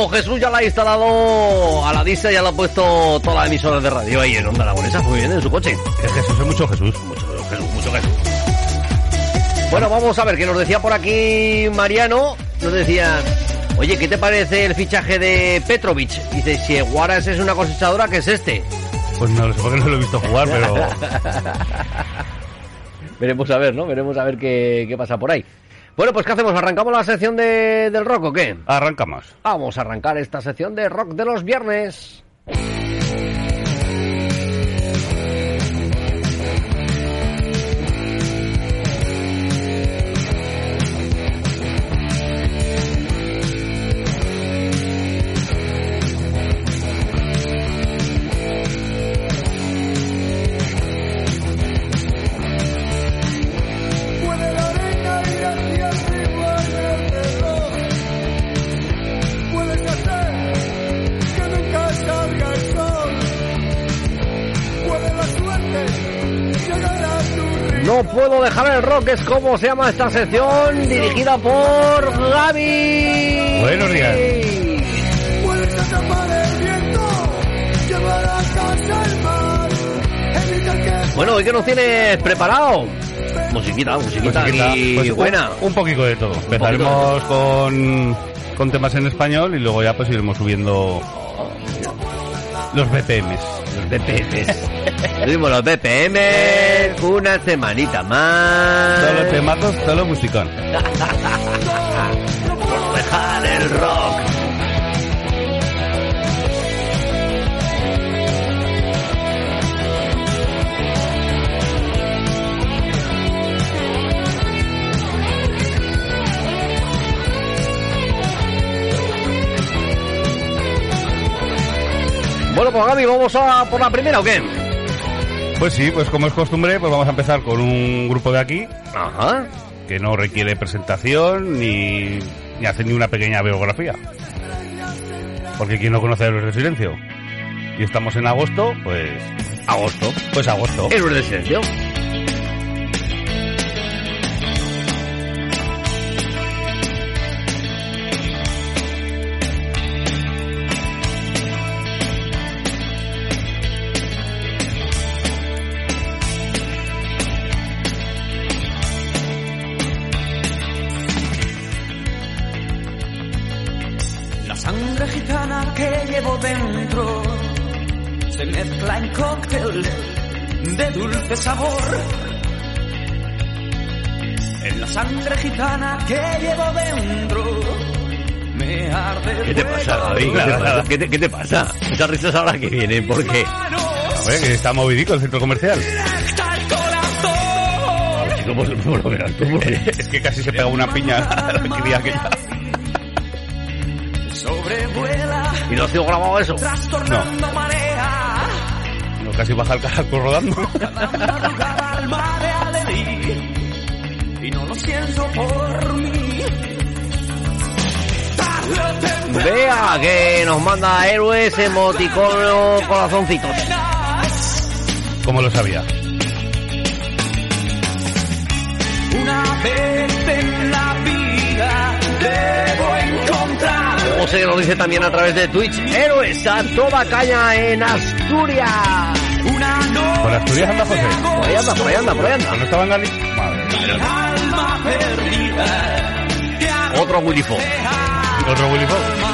Jesús ya la ha instalado a la dista, ya la ha puesto toda la emisora de radio ahí en Onda Aragonesa, muy bien, en su coche. Es Jesús, es mucho Jesús. Mucho Jesús, mucho Jesús. Bueno, vamos a ver, que nos decía por aquí Mariano, nos decía, oye, ¿qué te parece el fichaje de Petrovic? Dice, si Guaras es una cosechadora, ¿qué es este? Pues no lo sé porque no lo he visto jugar, pero... Veremos a ver, ¿no? Veremos a ver qué, qué pasa por ahí. Bueno, pues ¿qué hacemos? ¿Arrancamos la sección de, del rock o qué? Arrancamos. Vamos a arrancar esta sección de rock de los viernes. Rock, es como se llama esta sección, dirigida por Gaby. Buenos días. Que Bueno, ¿y qué nos tienes preparado? Musiquita, musiquita, Musiquita, y pues, buena. Un, poquito de todo. Empezaremos con, con temas en español y luego ya pues iremos subiendo los BPMs. Los BPMs. Tuvimos los BPM, una semanita más. Solo temazos, solo musicón. Por dejar el rock. Bueno, pues Gaby, ¿vamos a por la primera o qué? Pues sí, pues como es costumbre, pues vamos a empezar con un grupo de aquí. Ajá. Que no requiere presentación ni, ni hacer ni una pequeña biografía. Porque quien no conoce a Héroes del Silencio. Y estamos en agosto, pues... Agosto. Pues agosto. Héroes del Silencio. Que llevo dentro me arde ¿Qué te pasa, Gaby? ¿Qué te pasa? ¿Qué te, qué te pasa? Esas risas ahora que vienen, ¿por qué? A ver, que está movidico el centro comercial. ¿Cómo, cómo lo verás tú? Es que casi se pega una piña el día que ya. Sobrevuela, ¿Y no has sido grabado eso? trastornando marea. No, casi baja el caracol rodando. Y no lo siento por mí. Vea que nos manda héroes, emoticono, corazoncitos. Como lo sabía. una vez en la vida debo encontrar O se nos dice también a través de Twitch, héroes a toda caña en Asturias. una noche Por Asturias anda José. Por ahí anda, por ahí anda, por ahí anda. ¿No estaba en Galicia? Madre mía. Alma perdida Otro Willy Fox. Otro Willy Fox.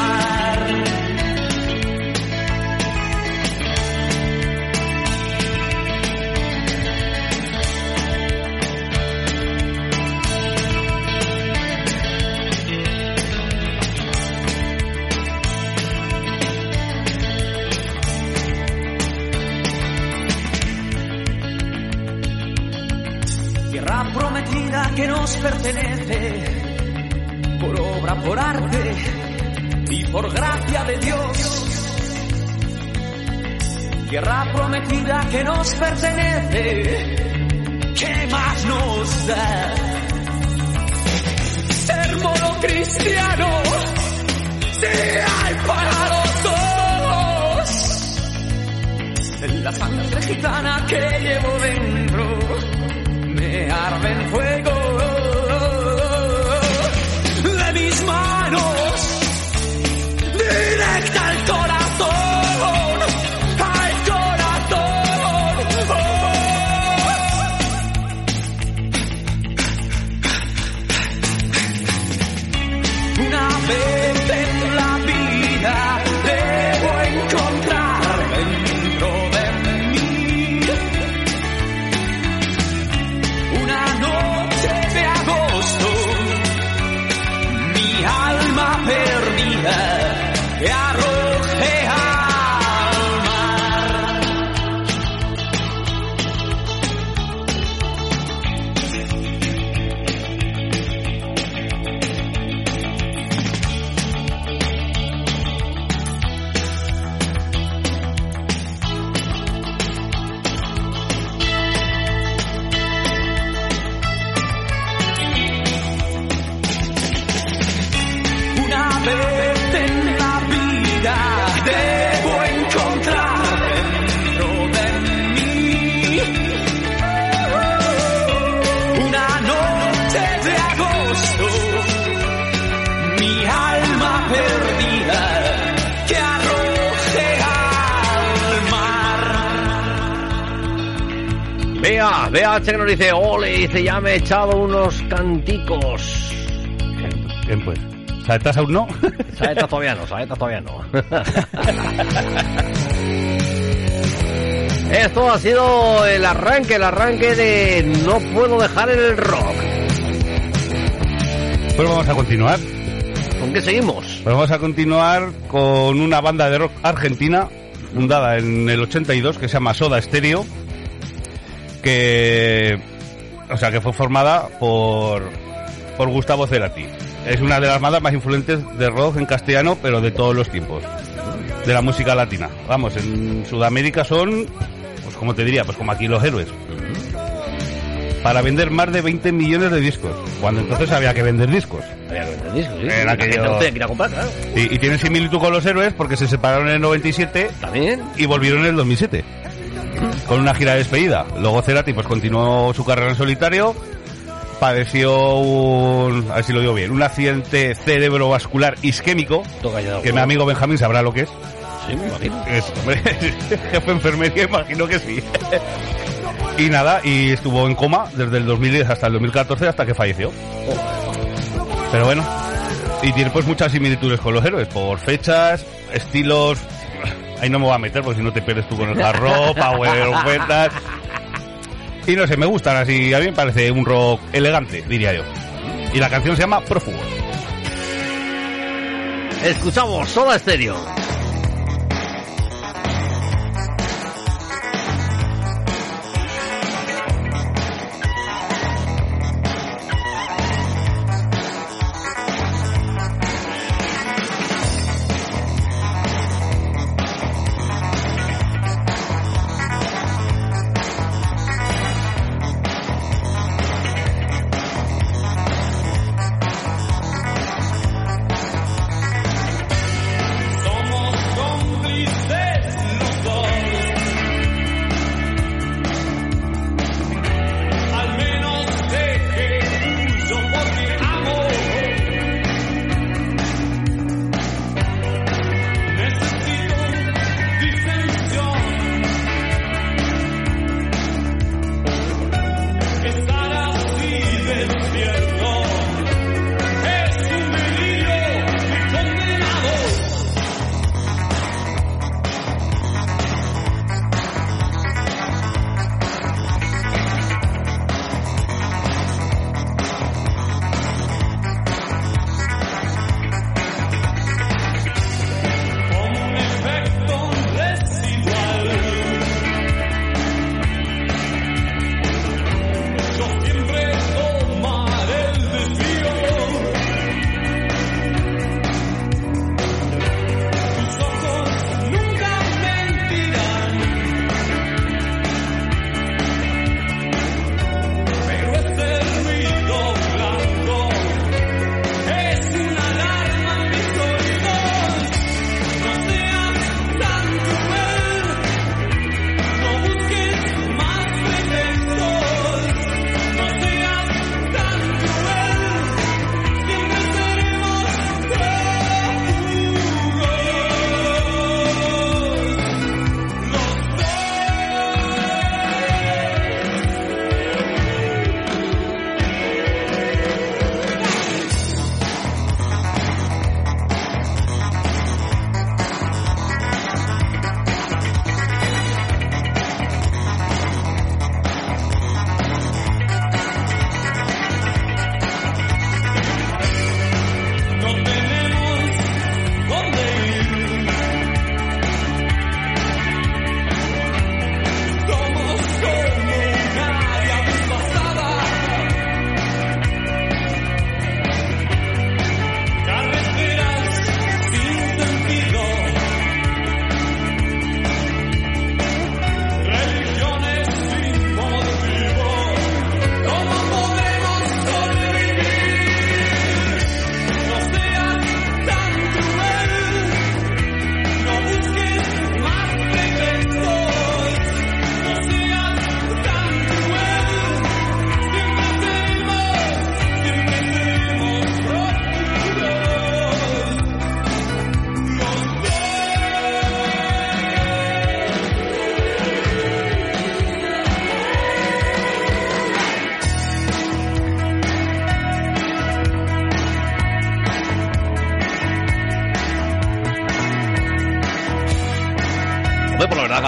Tierra prometida que nos pertenece, ¿qué más nos da? Ser monocristiano, si hay para los dos. En la sangre gitana que llevo dentro me arde el fuego echado unos canticos. Bien, pues. ¿Saetas aún no? Saetas todavía no, saetas todavía no. Esto ha sido el arranque, el arranque de No puedo dejar el rock. Pues vamos a continuar. ¿Con qué seguimos? Pues vamos a continuar con una banda de rock argentina fundada en el 82 que se llama Soda Stereo que o sea que fue formada por por Gustavo Cerati. Es una de las bandas más influentes de rock en castellano, pero de todos los tiempos. De la música latina. Vamos, en Sudamérica son pues como te diría, pues como aquí los héroes. Para vender más de 20 millones de discos, cuando entonces había que vender discos. Había que vender discos, sí. Que ir a comprar, claro. Y, y tienen similitud con los héroes porque se separaron en el 97 También. y volvieron en el 2007 con una gira de despedida. Luego Cerati pues continuó su carrera en solitario, padeció un, a ver si lo digo bien, un accidente cerebrovascular isquémico, que mi amigo Benjamín sabrá lo que es. Sí, me imagino. Es, hombre, jefe enfermería, imagino que sí. Y nada, y estuvo en coma desde el 2010 hasta el 2014 hasta que falleció. Pero bueno, y tiene pues muchas similitudes con los héroes, por fechas, estilos. Ahí no me voy a meter porque si no te pierdes tú con el jarro, power, ofertas. Y no sé, me gustan así, a mí me parece un rock elegante, diría yo. Y la canción se llama Prófugo. Escuchamos Soda Stereo.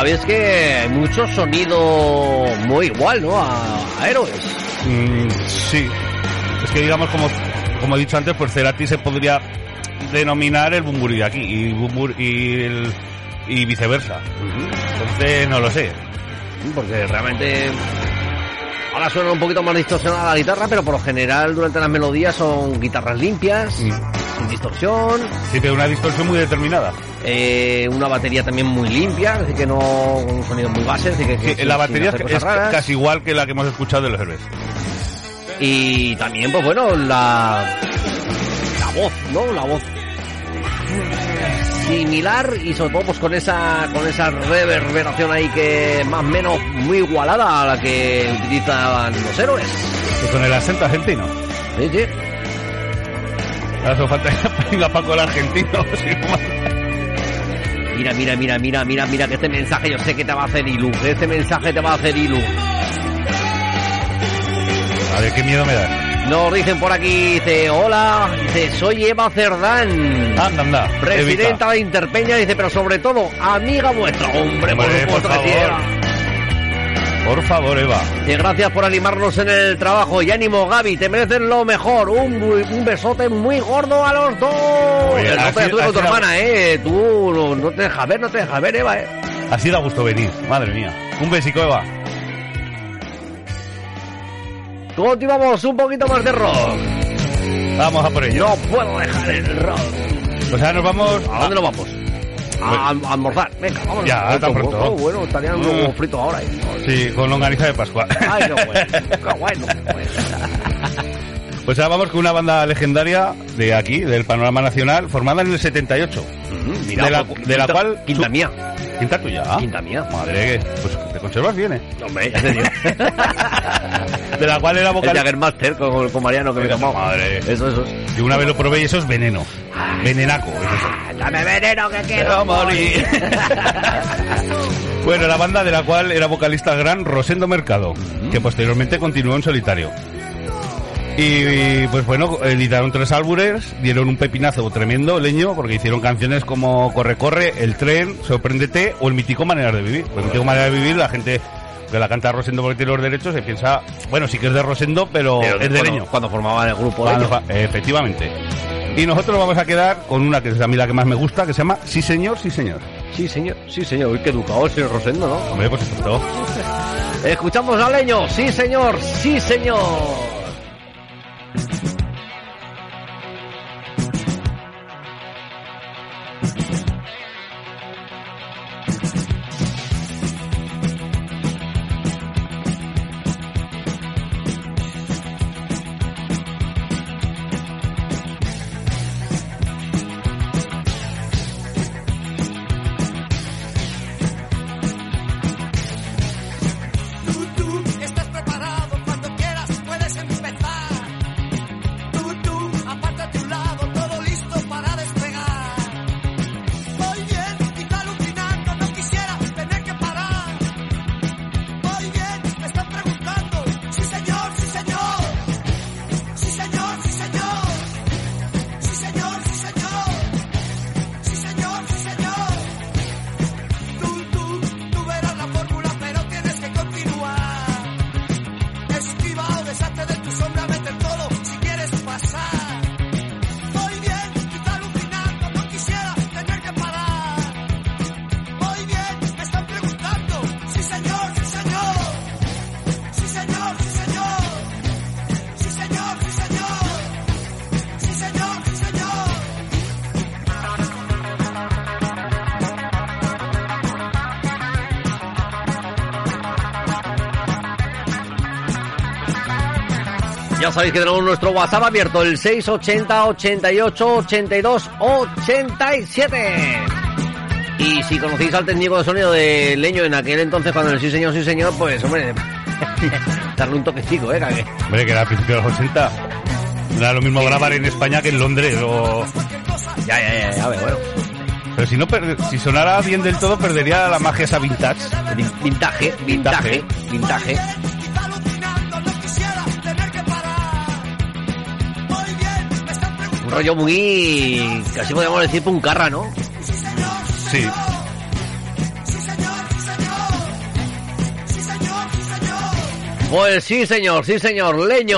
Es que hay mucho sonido muy igual, ¿no? A, a Héroes. Mm, sí. Es que digamos, como, como he dicho antes, pues Cerati se podría denominar el Bumburi de aquí y, Bumbur, y, el, y viceversa. Entonces, no lo sé. Porque realmente ahora suena un poquito más distorsionada la guitarra, pero por lo general durante las melodías son guitarras limpias, sin distorsión. Sí, pero una distorsión muy determinada. Eh, una batería también muy limpia, decir que no un sonido muy base, decir que, que Sí, sin- la batería es, raras. casi igual que la que hemos escuchado de los héroes. Y también, pues bueno, la, la voz, ¿no? La voz similar y sobre todo pues con esa con esa reverberación ahí que más o menos muy igualada a la que utilizaban los héroes. Y con el acento argentino. Sí, sí. Ahora hace falta que venga Paco el argentino. sí, como- Mira, mira, mira, mira, mira, mira que este mensaje yo sé que te va a hacer ilu, que este mensaje te va a hacer ilu. A ver, qué miedo me da. Nos dicen por aquí, dice, hola, dice, soy Eva Cerdán. Anda, anda. Presidenta de Interpeña, dice, pero sobre todo, amiga vuestra. Hombre, por Hombre, por que sí, favor. Por favor, Eva. Y gracias por animarnos en el trabajo. Y ánimo, Gaby, te mereces lo mejor. Un, un besote muy gordo a los dos. Oye, no te tú con tu hermana, eh. Tú no, no te dejas ver, no te dejas ver, Eva, eh. Así da gusto venir. Madre mía. Un besico, Eva. Continuamos un poquito más de rock. Vamos a por ello. No puedo dejar el rock. Pues ahora nos vamos. ¿A dónde nos vamos? A, a almorzar. Venga, vamos. Ya, tan pronto. Oh, bueno, estarían Mm. unos fritos ahora. eh. Sí, con longaniza de Pascua. Ay, qué bueno, qué bueno. Pues ahora vamos con una banda legendaria de aquí, del panorama nacional, formada en el 78. mira, de la, pues, de la quinta- cual... quinta mía. ¿Quinta tuya? Quinta mía. Madre, pues te conservas bien, ¿eh? Hombre, ya te digo. De la cual era El vocal... Jaggermaster con, con Mariano que me tomó. Madre. Eso, eso. Yo una vez lo probé y eso es veneno. Venenaco, es eso. Dame veneno que quiero morir. Bueno, la banda de la cual era vocalista el gran Rosendo Mercado, que posteriormente continuó en solitario. Y pues bueno, editaron tres álbumes, dieron un pepinazo tremendo, leño, porque hicieron canciones como Corre Corre, El Tren, Sorpréndete o El Mítico Manera de Vivir. El Mítico Manera de Vivir, la gente que la canta Rosendo porque tiene los derechos se piensa, bueno, sí que es de Rosendo, pero, Pero es de leño. Cuando formaban el grupo. Cuando efectivamente. Y nosotros vamos a quedar con una que es a mí la que más me gusta, que se llama Sí Señor, Sí Señor. Sí, señor. Sí, señor. Uy, qué educado el señor Rosendo, ¿no? Hombre, pues esto. Escuchamos a Leño. Sí, señor. Sí, señor. Ya sabéis que tenemos nuestro WhatsApp abierto, el 680 88 82 87. Y si conocéis al técnico de sonido de Leño en aquel entonces, cuando el sí señor, sí señor, pues hombre, darle un toquecito, eh, cague. Hombre, que era a principios de los 80. No era lo mismo grabar en España que en Londres. O... Ya, ya, ya, ya, bueno. Pero si no si sonara bien del todo, perdería la magia esa vintage. Vintage, vintage, vintage. Un rollo muy. casi podríamos decir puncarra, ¿no? Sí. Pues sí, señor, sí, señor, leño.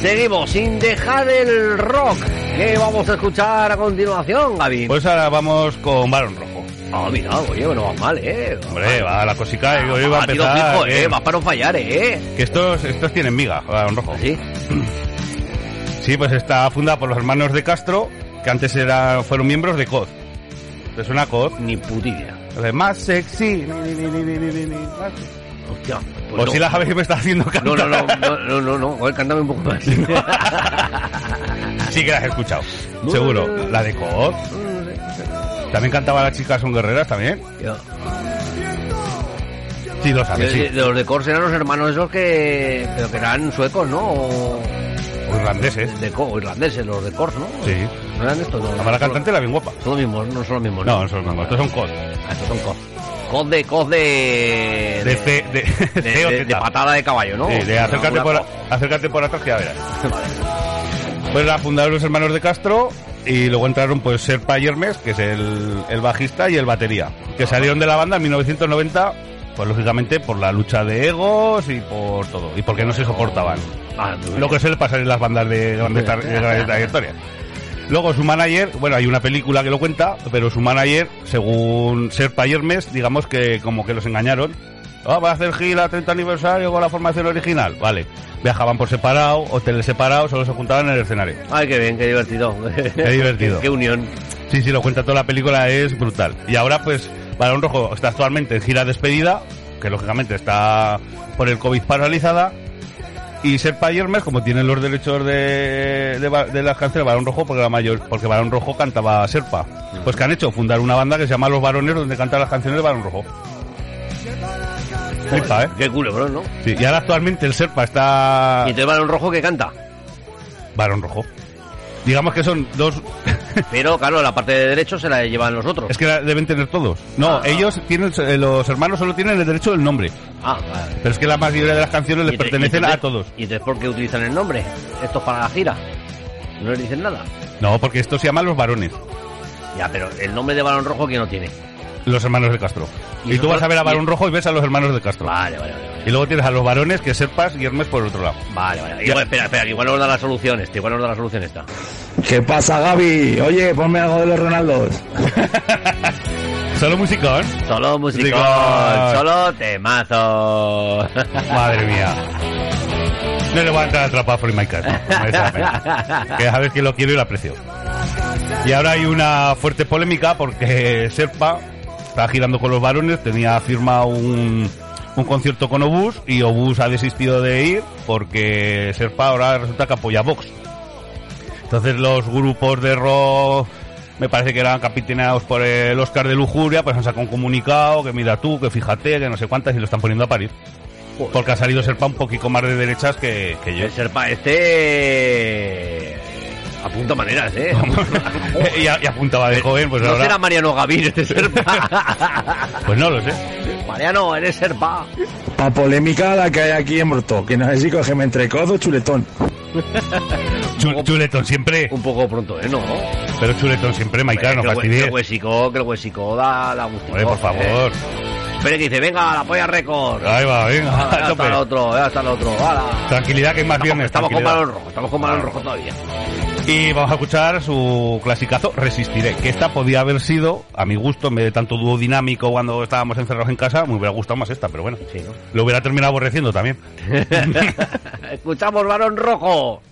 Seguimos sin dejar el rock. ¿Qué vamos a escuchar a continuación, Gaby? Pues ahora vamos con Baron Rock. Ah, mira, oye, no va mal, ¿eh? Hombre, va la cosica y hoy va a Ah, empezar. fijo, ¿eh? bien. Va para no fallar, ¿eh? Que estos, estos tienen miga, Barón Rojo. ¿Sí? Sí, pues está fundada por los hermanos de Castro, que antes era, fueron miembros de COD. ¿Te suena COD? Ni putilla. Más sexy. ni, ni, ni, ni, ni, ni, ni, más- Hostia. O pues si no. la sabes que me está haciendo cantar. No, no, no, no, no, no, no. Joder, cántame un poco más. Sí que la has escuchado. Seguro. La de COD. También cantaba las chicas son guerreras también. Yo- Sí, lo sabes, sí. los de Kors eran los hermanos esos que... Pero que eran suecos, ¿no? O, O irlandeses. de, o irlandeses, los de Kors, ¿no? Sí. ¿No eran estos? No, Además la cantante era bien guapa. Son los mismos, no son los mismos. No, no son los mismos. Estos son COD. Ah, estos son COD. COD de... COD de... De de, de, patada de caballo, ¿no? Sí, de acércate por, acércate por atrás que ya verás. Pues la fundaron los hermanos de Castro y luego entraron pues Serpa y Hermes, que es el, el bajista y el batería, que salieron de la banda en 1990, pues lógicamente por la lucha de egos y por todo, y porque no se soportaban. Ah, Lo que suele pasar en las bandas de grandes trayectorias. Luego su manager, bueno, hay una película que lo cuenta, pero su manager, según Serpa y Hermes, digamos que como que los engañaron. Ah, va a hacer gira 30 aniversario con la formación original. Vale. Viajaban por separado, hoteles separados, solo se juntaban en el escenario. Ay, qué bien, qué divertido. Qué divertido. qué, unión. Sí, sí, lo cuenta toda la película, es brutal. Y ahora, pues, Barón Rojo está actualmente en gira despedida, que lógicamente está por el COVID paralizada. Y Serpa y Hermes, como tienen los derechos de, de, las canciones de Barón Rojo, porque la mayor, porque Barón Rojo cantaba Serpa. Pues que han hecho fundar una banda que se llama Los Varones, donde cantan las canciones de Barón Rojo. Flipa, ¿eh? Qué culebrón, ¿no? Sí, y ahora actualmente el Serpa está... Y entonces Balón Rojo que canta. Barón Rojo. Digamos que son dos... Pero claro, la parte de derecho se la llevan los otros. Es que la deben tener todos. No, Ah. ellos tienen, eh, los hermanos solo tienen el derecho del nombre. Ah, vale. Pero es que la mayoría de las canciones les pertenecen a todos. ¿Y entonces por qué utilizan el nombre? ¿Esto es para la gira? ¿No les dicen nada? No, porque esto se llama Los Varones, Ya, pero el nombre de Balón Rojo, ¿quién no tiene? Los hermanos de Castro. Y Y, tú vas a ver a y- Barón Rojo y ves a los hermanos de Castro. Vale, vale, vale. Y luego tienes a los varones, que es Serpas y Hermes por el otro lado. Vale, vale. Igual, espera, espera, que igual nos da la solución este, igual nos da la solución esta. ¿Qué pasa, Gaby? Oye, ponme algo de los Ronaldos. Solo musicón. Solo musicón, solo temazo. Madre mía. No le voy a entrar a atrapar por my cat. Que a ver que lo quiero y lo aprecio. Y ahora hay una fuerte polémica porque Serpa está girando con los varones, tenía firma un, un concierto con Obús y Obús ha desistido de ir porque Serpa ahora resulta que apoya a Vox. Entonces los grupos de rock me parece que eran capitaneados por el Oscar de Lujuria, pues han sacado un comunicado que mira tú, que fíjate, que no sé cuántas y lo están poniendo a parir. Porque ha salido Serpa un poquito más de derechas que, que yo. El Serpa este... Apunta maneras, ¿eh? y, a- y apuntaba de joven, pues no ahora... será Mariano Gavín este Serpa. Pues no lo sé. Mariano, eres Serpa. Pa' polémica la que hay aquí en Broto, que no sé si cogeme entre codo o chuletón. Chu- chuletón siempre. Un poco pronto, ¿eh? No. Pero chuletón siempre, Maikar, no que, el, huesico, que el huesico da la gustito. Hombre, por favor. Espera que dice, venga, la polla récord. Ahí va, venga, Ah, ya está el otro, ya está el otro. Tranquilidad que hay más Estamos, viernes. estamos con balón rojo, estamos con balón rojo todavía. Y vamos a escuchar su clasicazo Resistiré, que esta podía haber sido, a mi gusto, en vez de tanto dúo dinámico cuando estábamos encerrados en casa, me hubiera gustado más esta, pero bueno. Lo hubiera terminado aborreciendo también. Escuchamos balón rojo.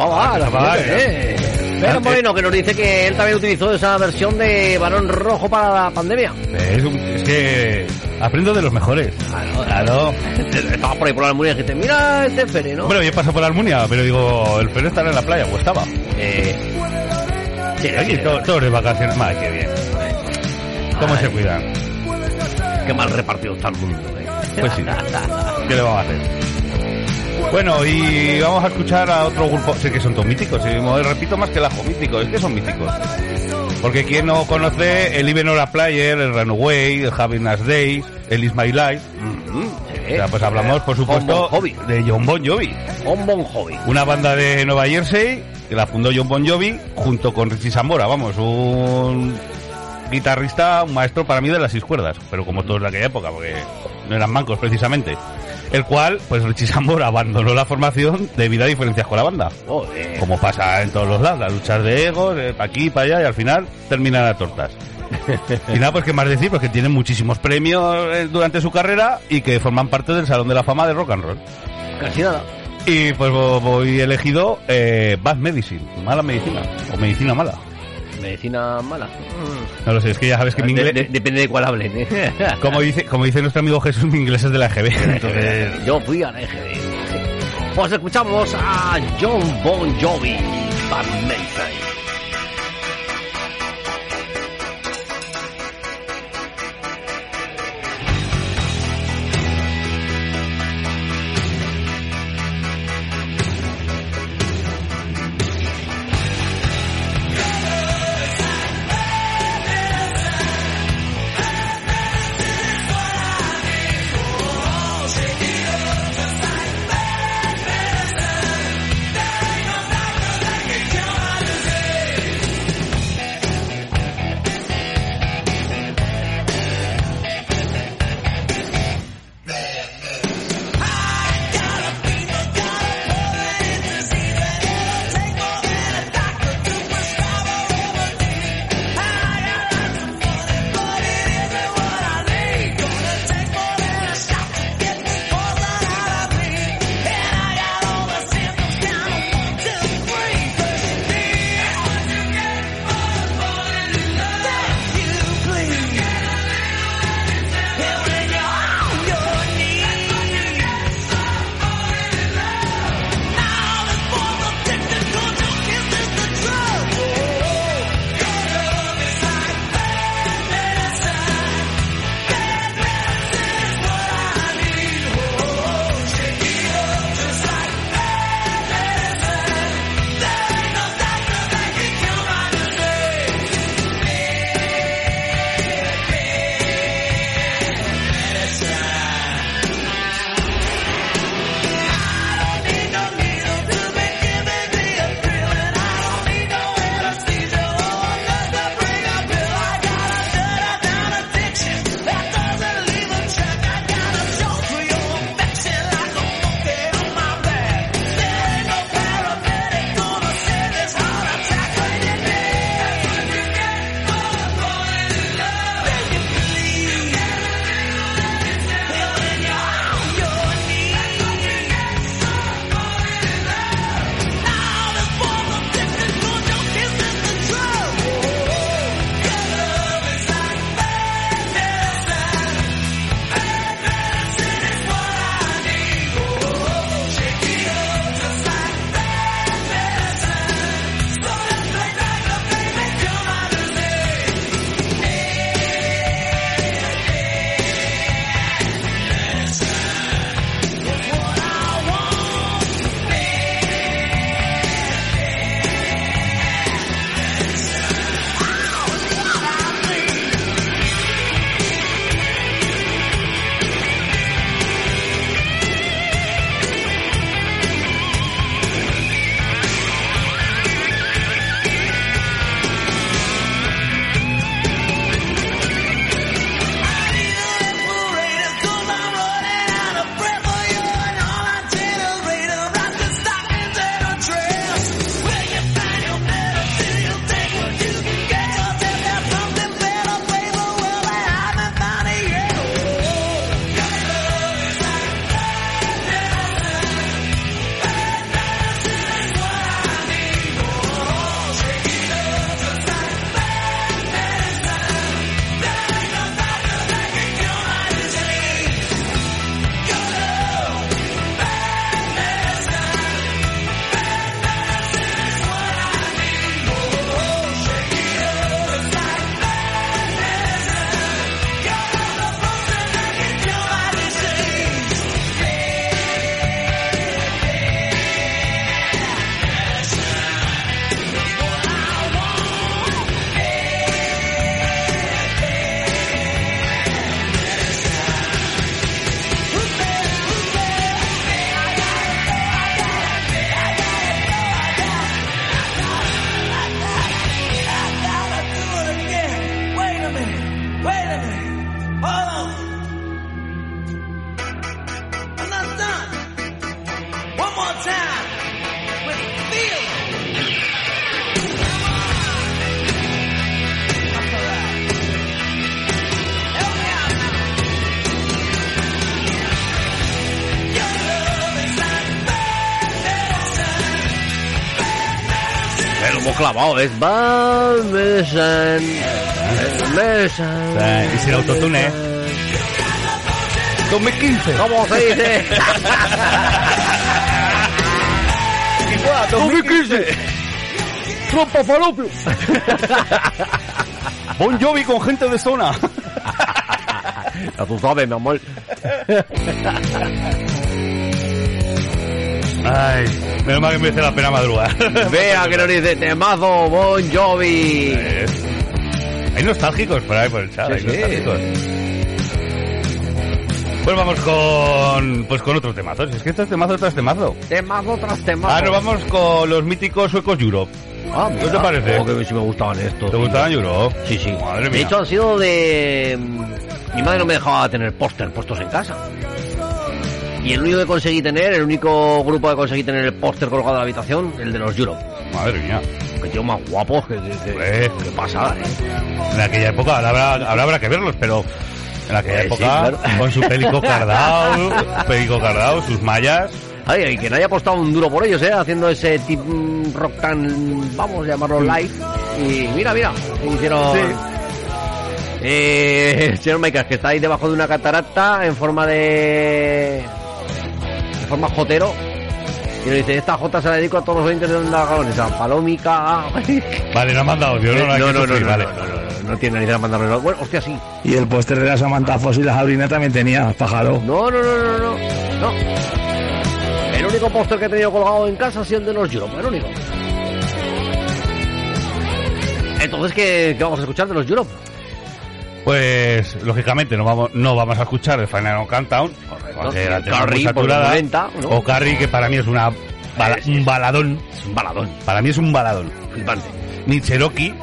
Gente, ya. eh. Pero Moreno, que nos dice que él también utilizó esa versión de Barón Rojo para la pandemia. Es, un- es que aprendo de los mejores. Claro. Estaba por ahí por la Almunia y dijiste, mira este Fere, ¿no? Bueno, yo paso por la Almunia, pero digo, el Fere estará en la playa, o estaba. Eh, sí, Aquí todos de vacaciones. Madre, qué bien. ¿Cómo se cuidan? Qué mal repartido está el mundo. eh. Pues sí. ¿Qué le vamos a hacer? Bueno, y vamos a escuchar a otro grupo. Sé que son todos míticos, repito más que el ajo mítico, es que son míticos. Porque quien no conoce el Even Ora Player, el Runaway, el Having Nice Days, el Is My Life. O sea, pues hablamos, por supuesto, Bon Jovi. de John Bon Jovi. Un bon hobby. Una banda de Nueva Jersey que la fundó John Bon Jovi junto con Richie Sambora, vamos, un guitarrista, un maestro para mí de las seis cuerdas, pero como todos de aquella época, porque no eran mancos precisamente. El cual, pues Richie Sambora abandonó la formación debido a diferencias con la banda. Joder. Como pasa en todos los lados, las luchas de egos, para aquí y para allá, y al final terminan a tortas. y nada, pues qué más decir, pues que tienen muchísimos premios eh, durante su carrera y que forman parte del Salón de la Fama de Rock and Roll. Casi nada. Y pues vo- voy elegido eh, Bad Medicine, mala medicina, o medicina mala. Medicina mala. No lo sé, es que ya sabes que mi inglés... de- depende de cuál hablen. ¿eh? Como dice, como dice nuestro amigo Jesús, mi inglés es de la EGB. Entonces, Yo fui a la EGB. Pues escuchamos a John Bon Jovi. Medicine. Clavado, es Mesen. Mesen. Y sin autotune, ¿eh? 2015. ¿Cómo se dice? 2015. Rompa falopio. Bon Jovi con gente de zona. Ya tú sabes, mi amor. Ay, menos mal que merece la pena madrugar. Vea que nos dice temazo Bon Jovi. Hay nostálgicos por ahí por el chat, Sí, hay sí. nostálgicos. Pues vamos con pues con otros temazos. Es que esto es temazo tras temazo. Temazo tras temazo. Ah, nos vamos con los míticos suecos Europe. Ah, ¿Qué te parece? Oh, que sí me gustaban estos. ¿Te gustaban Europe? Sí, sí. Madre De mía. hecho, han sido de... Mi madre no me dejaba tener póster puestos en casa. Y el único que conseguí tener, el único grupo que conseguí tener el póster colgado en la habitación, el de los Europe. Madre mía. Que tío más guapos que... que, que- qué pasada, ¿eh? En aquella época, ahora habrá, habrá que verlos, pero en aquella Eh, sí, época, claro. con su pelico cardado, pelico cardado, sus mallas. Ay, y que nadie ha apostado un duro por ellos, ¿eh? Haciendo ese tip mm, rock tan, vamos a llamarlo live. Y mira, mira, hicieron... Sí. Eh, señor Michael, que está ahí debajo de una catarata en forma de... Forma jotero. Y nos dice, esta jota se la dedico a todos los oyentes de Onda Galonesa. Palómica... Vale, no han mandado audio, no, no, no, no, no, vale. no, no, no, no tiene narices a mandarlo. Bueno, hostia, sí. Y el póster de la Samantha Foss y la Sabrina también tenía, pájaro. No, no, no, no, no, no. El único póster que he tenido colgado en casa ha sido el de los Europe, el único. Entonces, ¿qué, qué vamos a escuchar de los Europe? Pues, lógicamente, no vamos, no vamos a escuchar el Final Countdown, porque la. O Carrie, que para mí es una bala- un baladón. Es un baladón. Para mí es un baladón. Flipante. Ni Cherokee,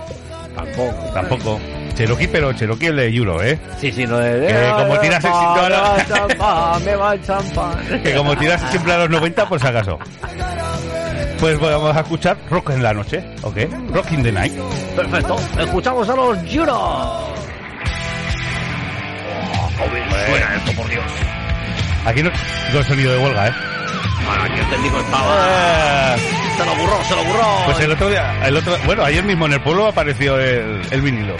Tampoco. tampoco. Cherokee, pero Cherokee el de Euro, ¿eh? Sí, sí, no de... Que como tiras el Me va el champán, me va el champán. Que como tiras siempre a los 90, por si acaso. Pues vamos a escuchar Rock en la noche, ¿ok? Rock in the night. Perfecto. Escuchamos a los Europe. Suena esto, por Dios. Aquí no, no sonido de huelga, ¿eh? Aquí el técnico estaba... Se lo burró, se lo burró. Pues el otro día, el otro, bueno, ayer mismo en el pueblo apareció el, el vinilo.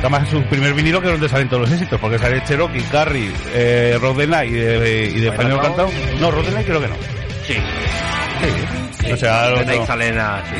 Además es un primer vinilo que es donde salen todos los éxitos, porque sale Cherokee, Carrie, eh, Night y de, y de. Countdown. No, Road the Night creo que no. Sí. O sea, De otro- ahí salen a... sí.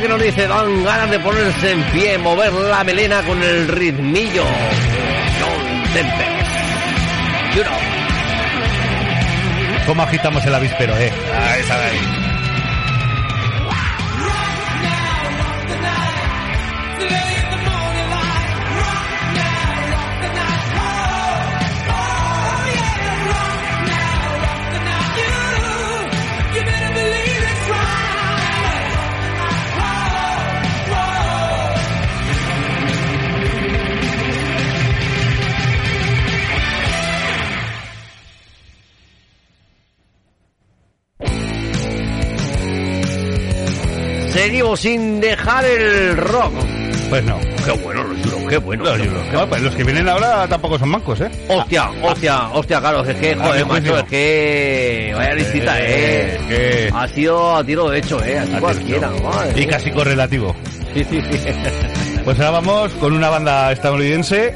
Que nos dice, dan ganas de ponerse en pie, mover la melena con el ritmillo. John. You know. ¿Cómo agitamos el avispero, eh? Ah, esa de ahí. Seguimos sin dejar el rock. Pues no. Qué bueno los Euros, qué bueno. Los Euros. Ah, pues los que vienen ahora tampoco son mancos, ¿eh? Hostia, hostia, hostia, claro, es que, joder, Ah, macho, juicio. es que... Vaya listita, Eh, eh. que- Ha sido a tiro de hecho, eh, así A cualquiera, madre Y casi correlativo. Sí, sí, sí. Pues ahora vamos con una banda estadounidense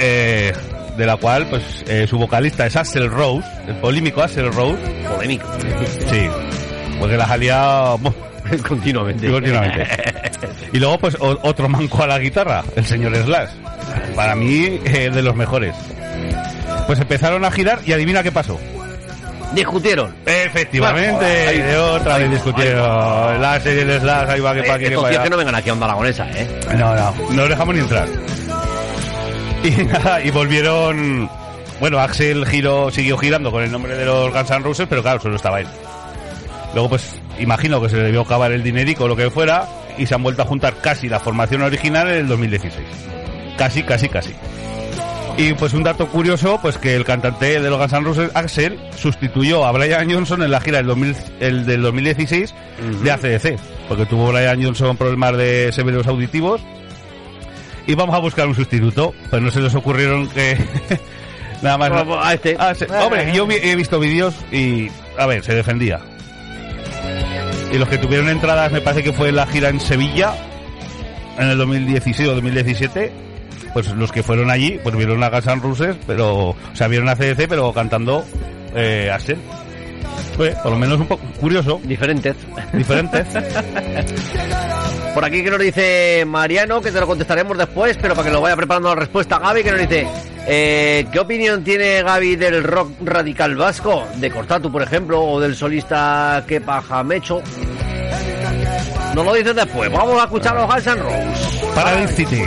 eh, de la cual pues eh, su vocalista es Axel Rose, el polémico Axel Rose. Polémico. Sí, porque las ha liado Continuamente. continuamente. Y luego pues o- otro manco a la guitarra, el señor Slash. Para mí eh, de los mejores. Pues empezaron a girar y adivina qué pasó. Discutieron. Efectivamente, Ahí- de otra vez discutieron. La serie del Slash, ahí va que pa' aquí, que Estos pa' tíos allá. que no vengan aquí a Onda Aragonesa, eh. No, no, no dejamos ni entrar. Y nada, y volvieron. Bueno, Axel giró, siguió girando con el nombre de los Guns N' Roses, pero claro, solo estaba él. Luego, pues, imagino que se le debió acabar el dinerico o lo que fuera, y se han vuelto a juntar casi la formación original en el 2016. Casi, casi, casi. Y pues un dato curioso, pues que el cantante de los Guns N' Roses, Axel, sustituyó a Brian Johnson en la gira del, 2000 el del 2016 de ACDC, porque tuvo Brian Johnson problemas de severos auditivos. Y vamos a buscar un sustituto, pues no se les ocurrieron que... Nada más... A este. Ah, se- hombre, yo vi- he visto vídeos y... A ver, se defendía. Y los que tuvieron entradas me parece que fue la gira en Sevilla en el 2016 o 2017 pues los que fueron allí pues vieron a Guns N' Roses pero o sea vieron a CDC pero cantando eh, Axel Pues, por lo menos un poco curioso Diferentes. diferentes Por aquí que nos dice Mariano, que te lo contestaremos después, pero para que lo vaya preparando la respuesta Gaby, que nos dice, eh, ¿qué opinión tiene Gaby del rock radical vasco? De Cortatu, por ejemplo, o del solista Kepa Jamecho. Nos lo dices después. Vamos a escuchar a los Guns N' Roses. para el City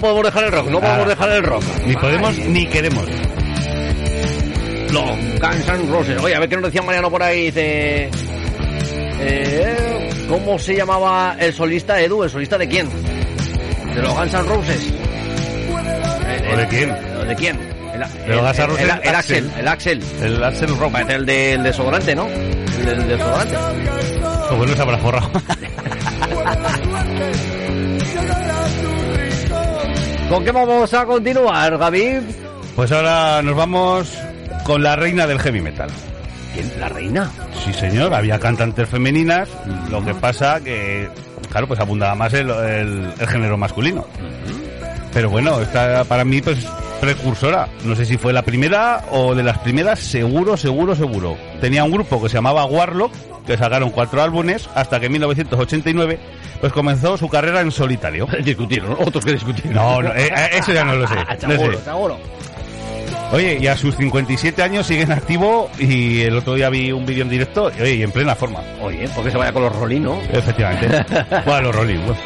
no podemos dejar el rock, no podemos dejar el rock. Ni podemos ni queremos. No, Guns N' Roses. Oye, a ver qué nos decía Mariano por ahí. Dice. eh, ¿Cómo se llamaba el solista Edu? ¿El solista de quién? ¿De los Guns N' Roses? ¿O de quién? ¿O ¿De quién? El, los Roses, el, el Axel. Axel. El Axel. El Axel Rock. Parece el del desodorante, ¿no? El del desodorante. Como no se habrá forrado. ¿Con qué vamos a continuar, Gaby? Pues ahora nos vamos con la reina del heavy metal. ¿Quién? ¿La reina? Sí, señor, había cantantes femeninas, lo que pasa que, claro, pues abundaba más el, el- el género masculino. Pero bueno, esta para mí pues precursora. No sé si fue la primera o de las primeras, seguro, seguro, seguro. Tenía un grupo que se llamaba Warlock, que sacaron cuatro álbumes, hasta que en 1989 pues comenzó su carrera en solitario. Discutir, ¿no? Otros que discutir. No, no, eh, eh, eso ya no lo sé. No Seguro, sé. Oye, y a sus 57 años sigue en activo y el otro día vi un vídeo en directo y, oye, y en plena forma. Oye, porque se vaya con los Rolling, ¿no? Efectivamente. bueno, los Rolling. bueno.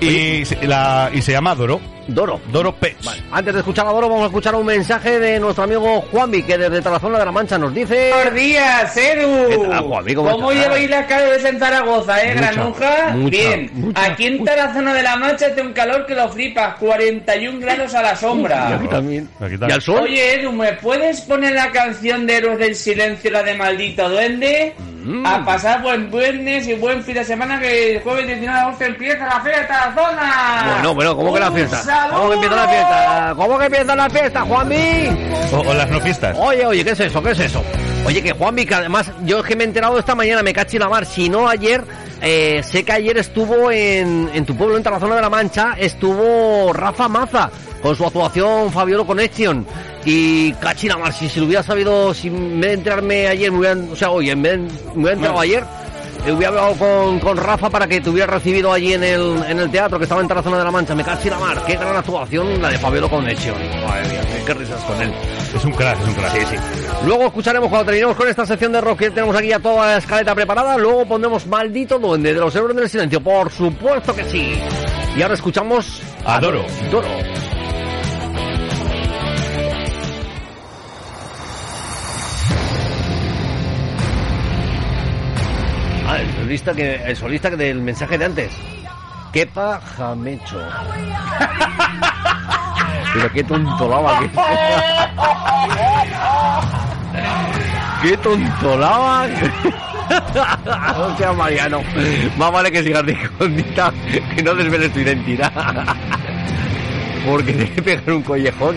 Y, se- la, y se llama Doro. Doro. Doro Pets. Antes de escuchar a Doro, vamos a escuchar un mensaje de nuestro amigo Juanvi, que desde Tarazona de la Mancha nos dice... Buenos días, ¿Qué Edu. tal, Juanvi? ¿Cómo lleváis las calores en Zaragoza, eh, Mucha, granuja? mucha, Bien. mucha. Aquí en Tarazona de la Mancha hace un calor que lo flipas, 41 grados a la sombra. Y aquí también. Aquí ¿Y al sol? Oye, Edu, ¿me puedes poner la canción de Héroes del Silencio, la de Maldito Duende? Mm. A pasar buen viernes y buen fin de semana que el jueves 19 de agosto empieza la feria de Tarazona. Bueno, bueno, ¿cómo que la Un fiesta? ¿Cómo que empieza la fiesta? ¿Cómo que empieza la fiesta, Juanvi? O, o las no fiestas. Oye, oye, ¿qué es eso? ¿Qué es eso? Oye, que Juanvi, que además yo es que me he enterado esta mañana, me cachi la mar, si no ayer, eh, sé que ayer estuvo en, en tu pueblo, en Tarazona de la Mancha, estuvo Rafa Maza con su actuación Fabiolo Connection. Y cachi la mar, si, si lo hubiera sabido, si en vez de enterarme ayer, me hubieran, o sea, hoy, en vez de, me hubiera enterado ayer, hubiera hablado con, con Rafa para que te hubiera recibido allí en el, en el teatro que estaba en Tarazona de la Mancha. Me cachi la mar, qué gran actuación la de Fabiolo Connection. Madre mía, qué- risas con él. Es un crack, es un crack. Sí, sí. Luego escucharemos cuando terminemos con esta sección de rock que tenemos aquí ya toda la escaleta preparada. Luego pondremos Maldito Duende de los Héroes del Silencio. Por supuesto que sí. Y ahora escuchamos A Doro. Doro. Ah, el solista que, el solista del mensaje de antes. Qué paja me echo. Pero qué tontolaba que... ¡Qué tontolaba! o sea, Mariano, más vale que sigas de escondita que no desveles tu identidad. Porque te pegar un collejón.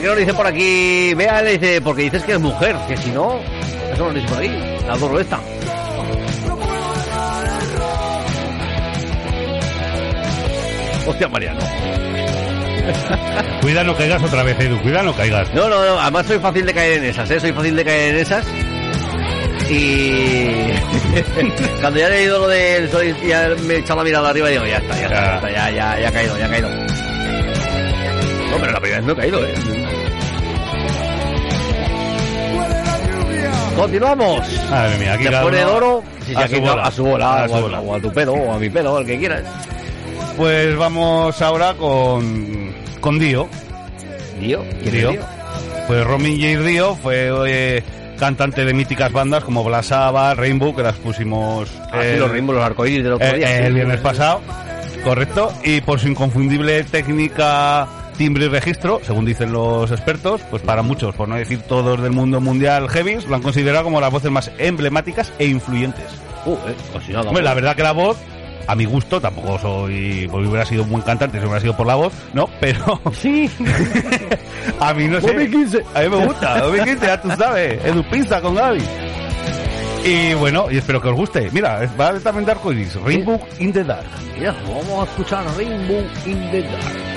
¿Qué nos dice por aquí? Vea, le dice, porque dices que es mujer, que si no, eso nos dice por aquí. La adoro esta. Hostia, Mariano. Cuida no caigas otra vez, Edu, cuida no caigas. No, no, no, además soy fácil de caer en esas, ¿eh? Soy fácil de caer en esas. Y cuando ya he leído lo del soy, ya me he echado la mirada arriba y digo, ya está, ya está, ya, está, ya, ya, ya ha caído, ya ha caído. No, pero la primera vez no he caído, ¿eh? Continuamos. Madre mía, aquí uno Doro, si a su bola. a su bola, A o, su a, bola. o a tu pedo, o a mi pedo, el que quieras. Pues vamos ahora con, con Dio. ¿Dio? ¿Quién es Dio. Pues Romin J. Dio fue eh, cantante de míticas bandas como Blasaba, Rainbow, que las pusimos Ah, sí, el- los Rainbow, los arcoíris eh, el viernes pasado, correcto, y por su inconfundible técnica timbre y registro, según dicen los expertos, pues para muchos, por no decir todos del mundo mundial heavies, lo han considerado como las voces más emblemáticas e influyentes. Uh, eh, pues Hombre, la pues. verdad que la voz, a mi gusto, tampoco soy, porque hubiera sido un buen cantante si hubiera sido por la voz, ¿no? Pero... Sí. a mí no sé. 2015. A mí me gusta, 2015, ya tú sabes, Edu Pizza con Gaby. Y bueno, y espero que os guste. Mira, va también de arcoiris, Rainbow in the Dark. Ya, vamos a escuchar Rainbow in the Dark.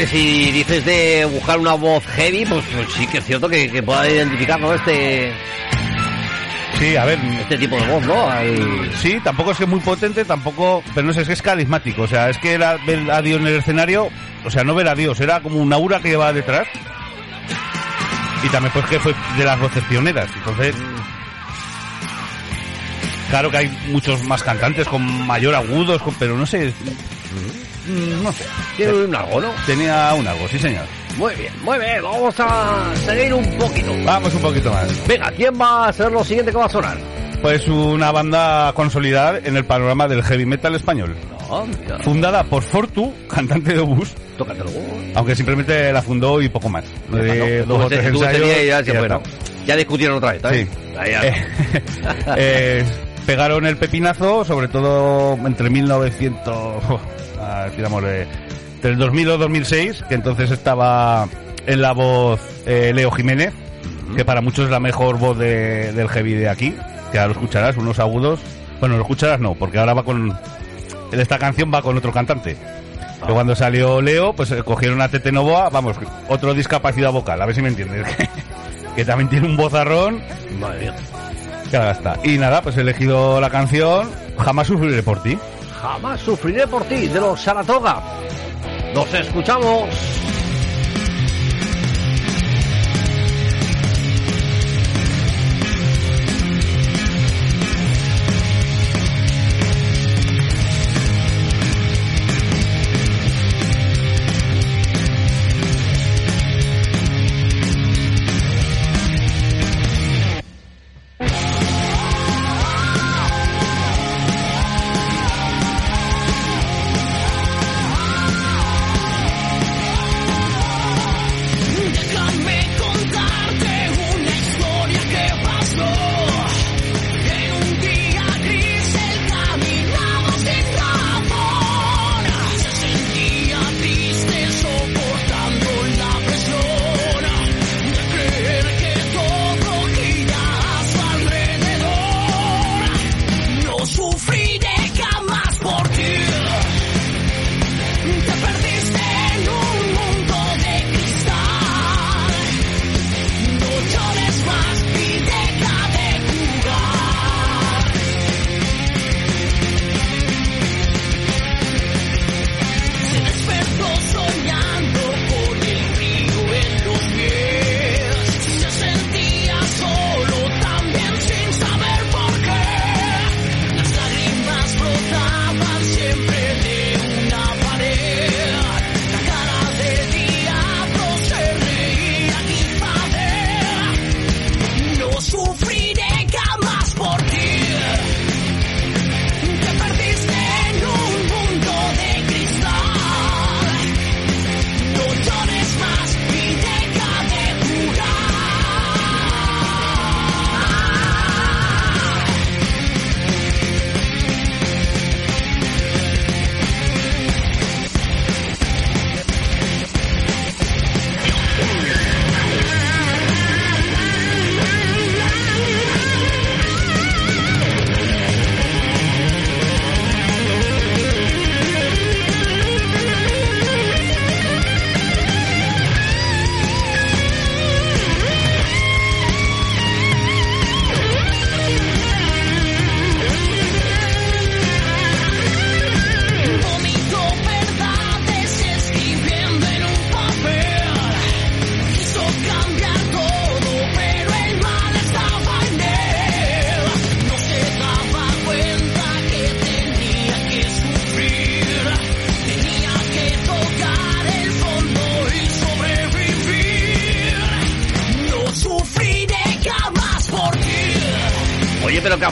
Que si dices de buscar una voz heavy, pues, pues sí que es cierto que, que pueda identificar ¿no? este Sí, a ver. Este tipo de voz, ¿no? Al- Sí, tampoco es que muy potente, tampoco. Pero no sé, es que es carismático. O sea, es que era ver a Dios en el escenario. O sea, no ver a Dios, era como una aura que llevaba detrás. Y también, pues, que fue de las voces pioneras. Entonces. Claro que hay muchos más cantantes con mayor agudos, con- pero no sé. Mm, No sé. Tiene un algo, ¿no? Tenía un algo, sí, señor. Muy bien, muy bien. Vamos a seguir un poquito. Vamos un poquito más. Venga, ¿quién va a ser lo siguiente que va a sonar? Pues una banda consolidada en el panorama del heavy metal español. Fundada por Fortu, cantante de Obús. Tócatelo. Aunque simplemente la fundó y poco más. Dos tres ensayos ya. Ya discutieron otra vez, ¿sabes? Sí. Ahí. Eh, eh, pegaron el pepinazo, sobre todo entre 1900, ah, digamos, entre el 2000 o 2006, que entonces estaba en la voz eh, Leo Jiménez, que para muchos es la mejor voz de- del heavy de aquí, que ahora lo escucharás, unos agudos. Bueno, lo escucharás no, porque ahora va con... Esta canción va con otro cantante. Que cuando salió Leo, pues eh, cogieron a Tete Novoa, vamos, otro discapacidad vocal, a ver si me entiendes. que también tiene un vozarrón. Madre mía. Está. Y nada, pues he elegido la canción Jamás sufriré por ti. Jamás sufriré por ti, de los Saratoga. Nos escuchamos.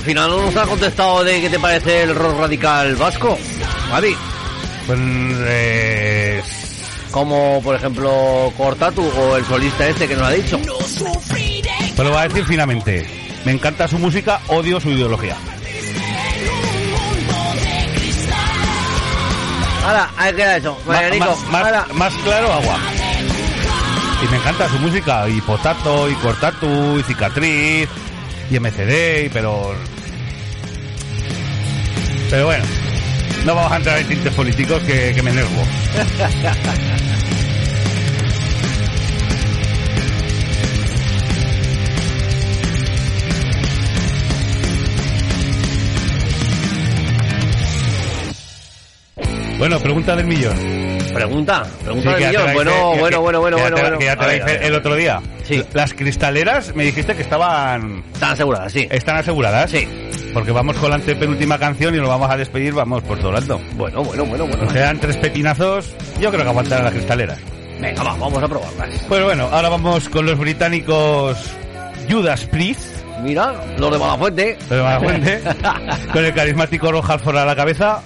Final no nos ha contestado de qué te parece el rock radical vasco. Javi. Pues eh, Como por ejemplo Cortatu o el solista este que nos ha dicho. pues lo voy a decir finamente. Me encanta su música, odio su ideología. Ahora, ahí queda eso. Más, más- claro, agua. Y me encanta su música, y Potato, y Cortatu, y Cicatriz, y MCD, y pero... Pero bueno, no vamos a entrar en tintes políticos que, que me enervo. Bueno, pregunta del millón. Pregunta, pregunta del millón. Bueno, que, bueno, bueno, bueno, que bueno, bueno, ya te, el otro día. Sí. Las cristaleras me dijiste que estaban... Están aseguradas, sí. Están aseguradas. Sí. Porque vamos con la antepenúltima canción y nos vamos a despedir, vamos por todo alto. Bueno, bueno, bueno, bueno. Nos quedan tres pepinazos. Yo creo que aguantarán las cristaleras. Venga, va, vamos a probarlas. Pues bueno, ahora vamos con los británicos Judas Priest. Mira, los de Malafuente. Los de Malafuente. con el carismático Ron Halford a la cabeza.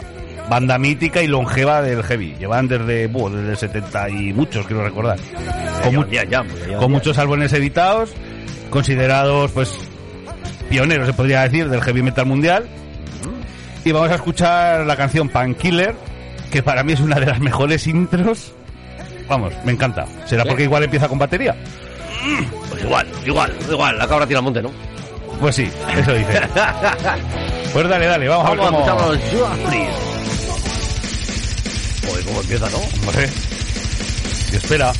Banda mítica y longeva del heavy. Llevan desde, desde el 70 y muchos, quiero recordar. Con, mu- Ya, ya, ya, con ya. muchos álbumes editados, considerados, pues, pioneros, se podría decir, del heavy metal mundial. Y vamos a escuchar la canción Painkiller, que para mí es una de las mejores intros. Vamos, me encanta. ¿Será porque igual empieza con batería? Pues igual, igual, igual, la cabra tira al monte, ¿no? Pues sí, eso dice. Pues dale, dale, vamos, Vamos a ver escuchar cómo... empieza, ¿no? Hombre. Y espera.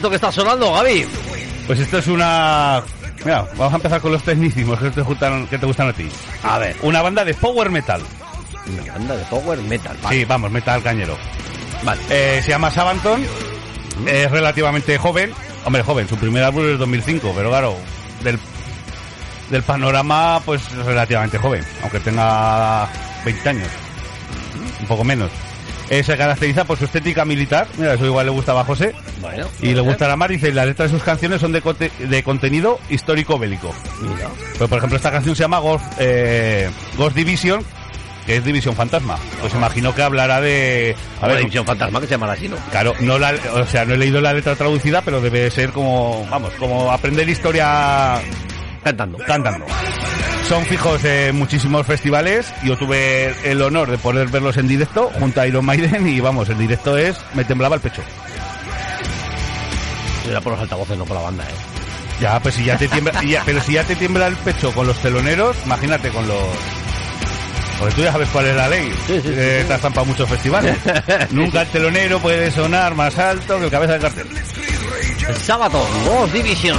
Esto que está sonando, Gaby? Pues esto es una... Mira, vamos a empezar con los tecnicismos que te gustan, que te gustan a ti. A ver. Una banda de power metal. Una banda de power metal. Sí, vamos, metal cañero. Vale. Eh, se llama Sabanton. Es relativamente joven. Hombre, joven. Su primer álbum es 2005, pero claro, del, del panorama, pues es relativamente joven. Aunque tenga 20 años. Un poco menos. Eh, se caracteriza por su estética militar. Mira, eso igual le gustaba a José. Bueno, Y le gustará más, dice, y las letras de sus canciones son de, conte- de contenido histórico bélico. Mira. Pues, por ejemplo, esta canción se llama Ghost, eh, Ghost Division, que es División Fantasma. Pues imagino que hablará de... A ver, División Fantasma que se llama así, ¿no? Claro, no la, o sea, no he leído la letra traducida, pero debe ser como, vamos, como aprender historia cantando. Cantando. Son fijos en muchísimos festivales. Yo tuve el honor de poder verlos en directo junto a Iron Maiden y vamos, el directo es, me temblaba el pecho. Era por los altavoces, no por la banda, ¿eh? Ya, pues si ya te tiembla, ya- pero si ya te tiembla el pecho con los teloneros, imagínate con los... Porque tú ya sabes cuál es la ley. Eh, te has zampado muchos festivales. Nunca el telonero puede sonar más alto que el cabeza de cartel. Sábado, Ghost Division.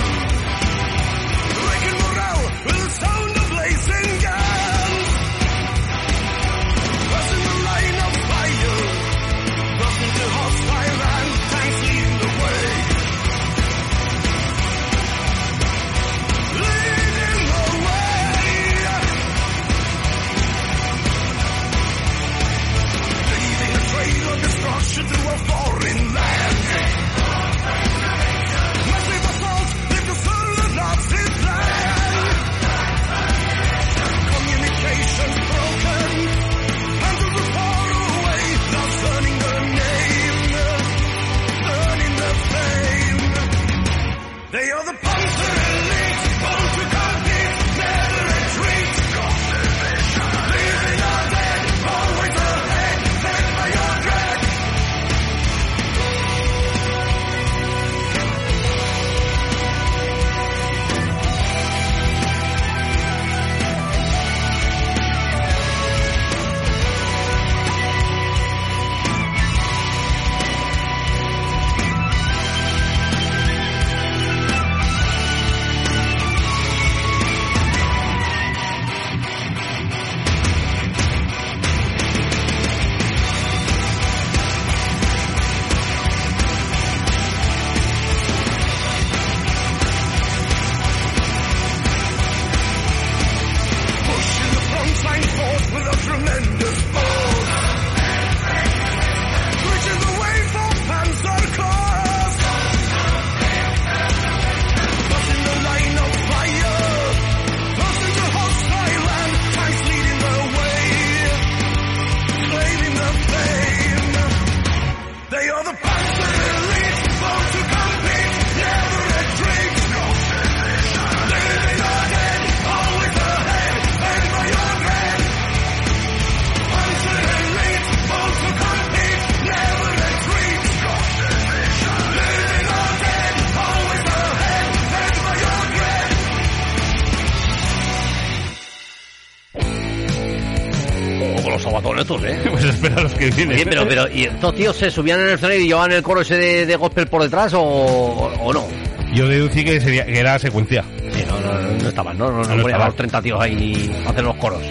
Que. Oye, pero, pero, ¿y estos tíos se subían en el escenario y llevaban el coro ese de, de gospel por detrás o, o no? Yo deducí que, sería, que era secuencia. Sí, no, no, no, no estaban, ¿no? No, no, No ponían a estaban. los 30 tíos ahí a hacer los coros.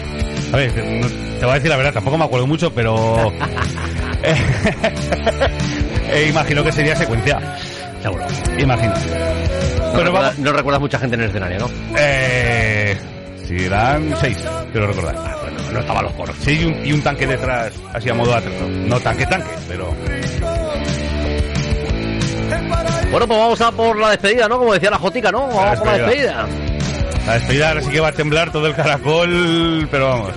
A ver, te voy a decir la verdad, tampoco me acuerdo mucho, pero... eh, imagino que sería secuencia. Seguro. Imagino. No, Pero recuerdas, vamos... no recuerdas mucha gente en el escenario, ¿no? Eh, si eran seis, quiero recordar. No estaban los coros. Sí, y un, y un tanque detrás, así a modo atrezo. No tanque, tanque, pero... Bueno, pues vamos a por la despedida, ¿no? Como decía la Jotica, ¿no? Vamos por la despedida. La despedida ahora sí que va a temblar todo el caracol, pero vamos.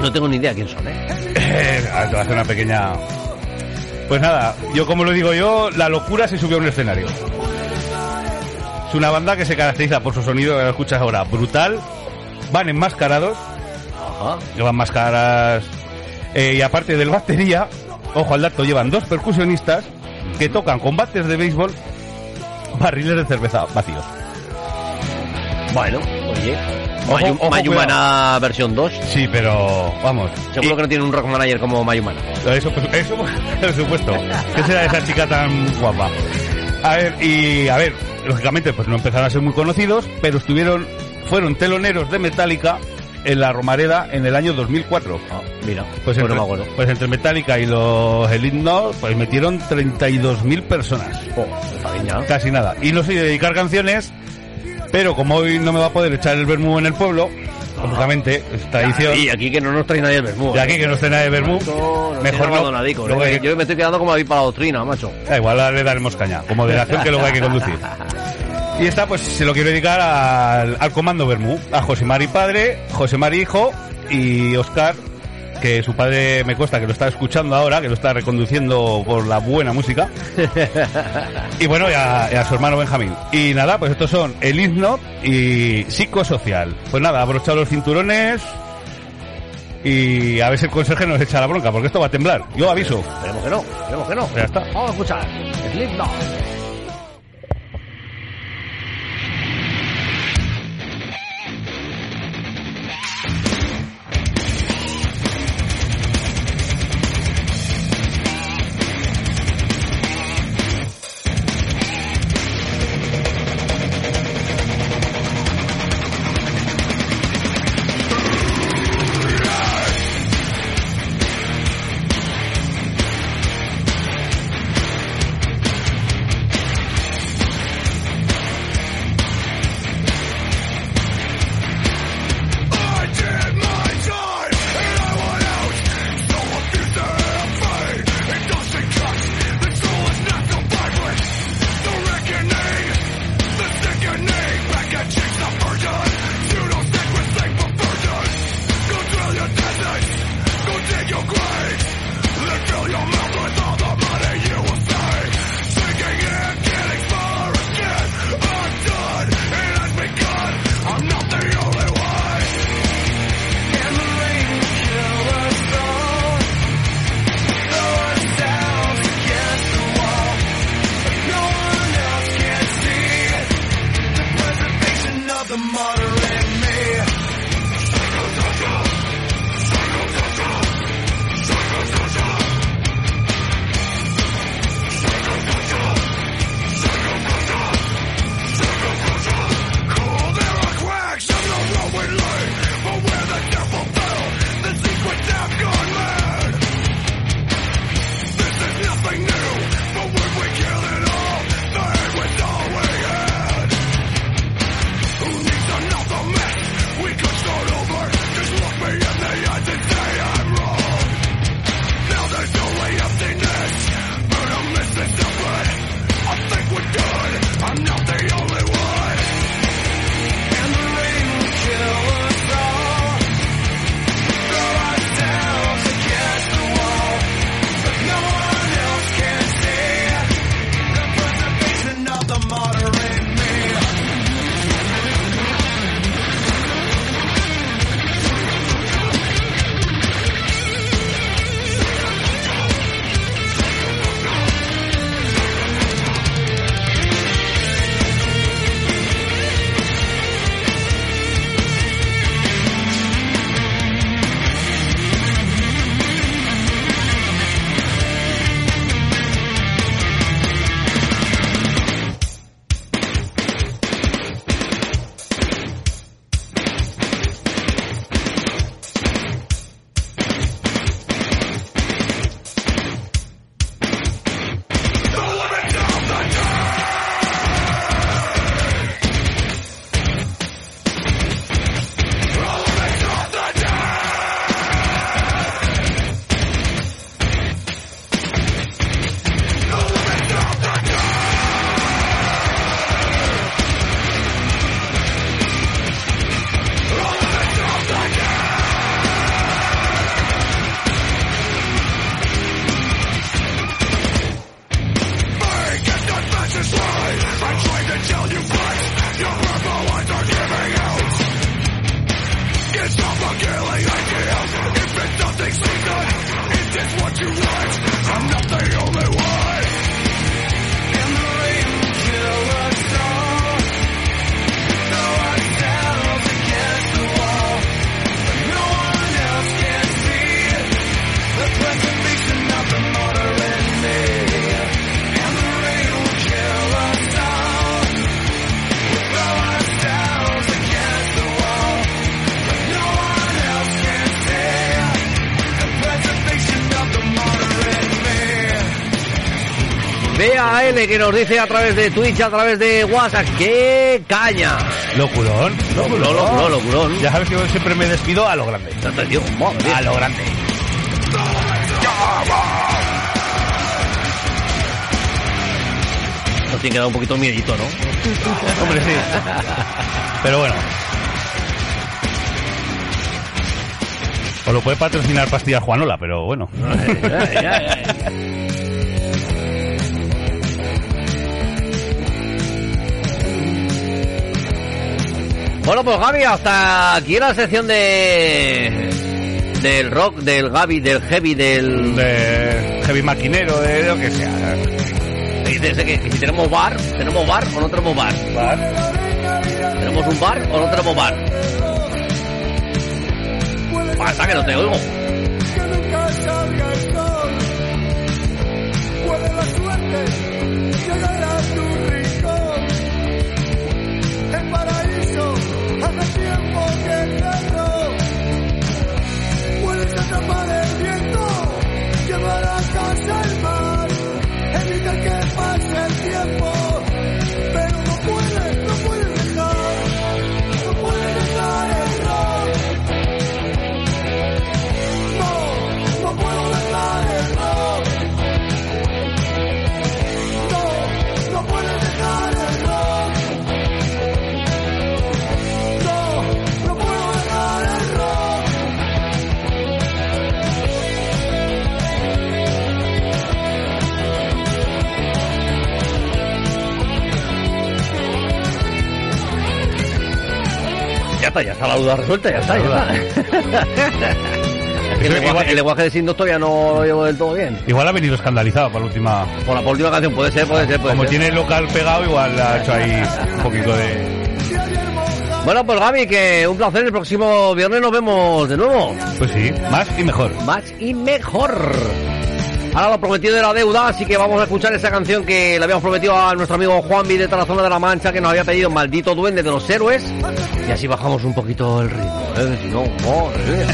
No tengo ni idea quién son, ¿eh? Ahora te voy a hacer una pequeña... Pues nada, yo como lo digo yo, la locura se subió a un escenario. Es una banda que se caracteriza por su sonido, que lo escuchas ahora, brutal. Van enmascarados. Llevan máscaras. Eh, y aparte del batería, ojo al dato, llevan dos percusionistas que tocan con bates de béisbol barriles de cerveza vacíos. Bueno, oye. Ojo, Mayu- ojo, Mayumana versión 2. Sí, pero vamos. Seguro que no tiene un rock manager como Mayumana. Eso, pues, eso por supuesto. ¿Qué será esa chica tan guapa? A ver, y a ver, lógicamente pues no empezaron a ser muy conocidos, pero estuvieron, fueron teloneros de Metallica en la Romareda en el año 2004. mira, pues pues no entre, me acuerdo. pues entre Metallica y los Elite No, pues metieron 32.000 personas. Casi nada. Y no sé dedicar canciones, pero como hoy no me va a poder echar el vermú en el pueblo, lógicamente, es tradición. Y aquí que no nos trae nadie el vermú. Y aquí que no esté nadie de vermú, mejor no. ¿eh? que- Yo me estoy quedando como David para la doctrina, macho. Da igual, le daremos caña. Con moderación que luego hay que conducir. Y esta, pues, se lo quiero dedicar al, al comando Bermú. A José Mari padre, José Mari hijo y Oscar, que su padre me cuesta que lo está escuchando ahora, que lo está reconduciendo por la buena música. y bueno, y a, y a su hermano Benjamín. Y nada, pues estos son el himno y psicosocial. Pues nada, abrochado los cinturones y a ver si el conserje nos echa la bronca, porque esto va a temblar. Yo aviso. Esperemos que no, esperemos que no. Ya está. Vamos a escuchar. Slipknot. the BAL que nos dice a través de Twitch, a través de WhatsApp, ¡qué caña! Locurón. Locurón, locurón, locurón. Ya sabes que yo siempre me despido a lo grande. digo. A lo grande. Nos tiene que dar un poquito miedito, ¿no? Hombre, sí. Pero bueno. O lo puede patrocinar Pastillas Juanola, pero bueno. Bueno, pues Gaby, hasta aquí la sección de del rock, del Gaby, del heavy, del de heavy maquinero, de lo que sea. Dices que, que si tenemos bar, tenemos bar o no tenemos bar. ¿Tenemos un bar o no tenemos bar? Pasa que no te oigo. Está, ya está la duda resuelta, ya está, ya está. El, lenguaje, el lenguaje de signos todavía no lo llevo del todo bien. Igual ha venido escandalizado por la última. Por la por última canción, puede ser, puede ser, puede Como ser. tiene el local pegado, igual ha hecho ahí un poquito de. Bueno, pues Gaby, que un placer. El próximo viernes nos vemos de nuevo. Pues sí, más y mejor. Más y mejor. Ahora lo prometido de la deuda, así que vamos a escuchar esa canción que le habíamos prometido a nuestro amigo Juanvi de Tarazona de la Mancha, que nos había pedido Maldito Duende de los Héroes. Y así bajamos un poquito el ritmo, ¿eh? Si no, madre.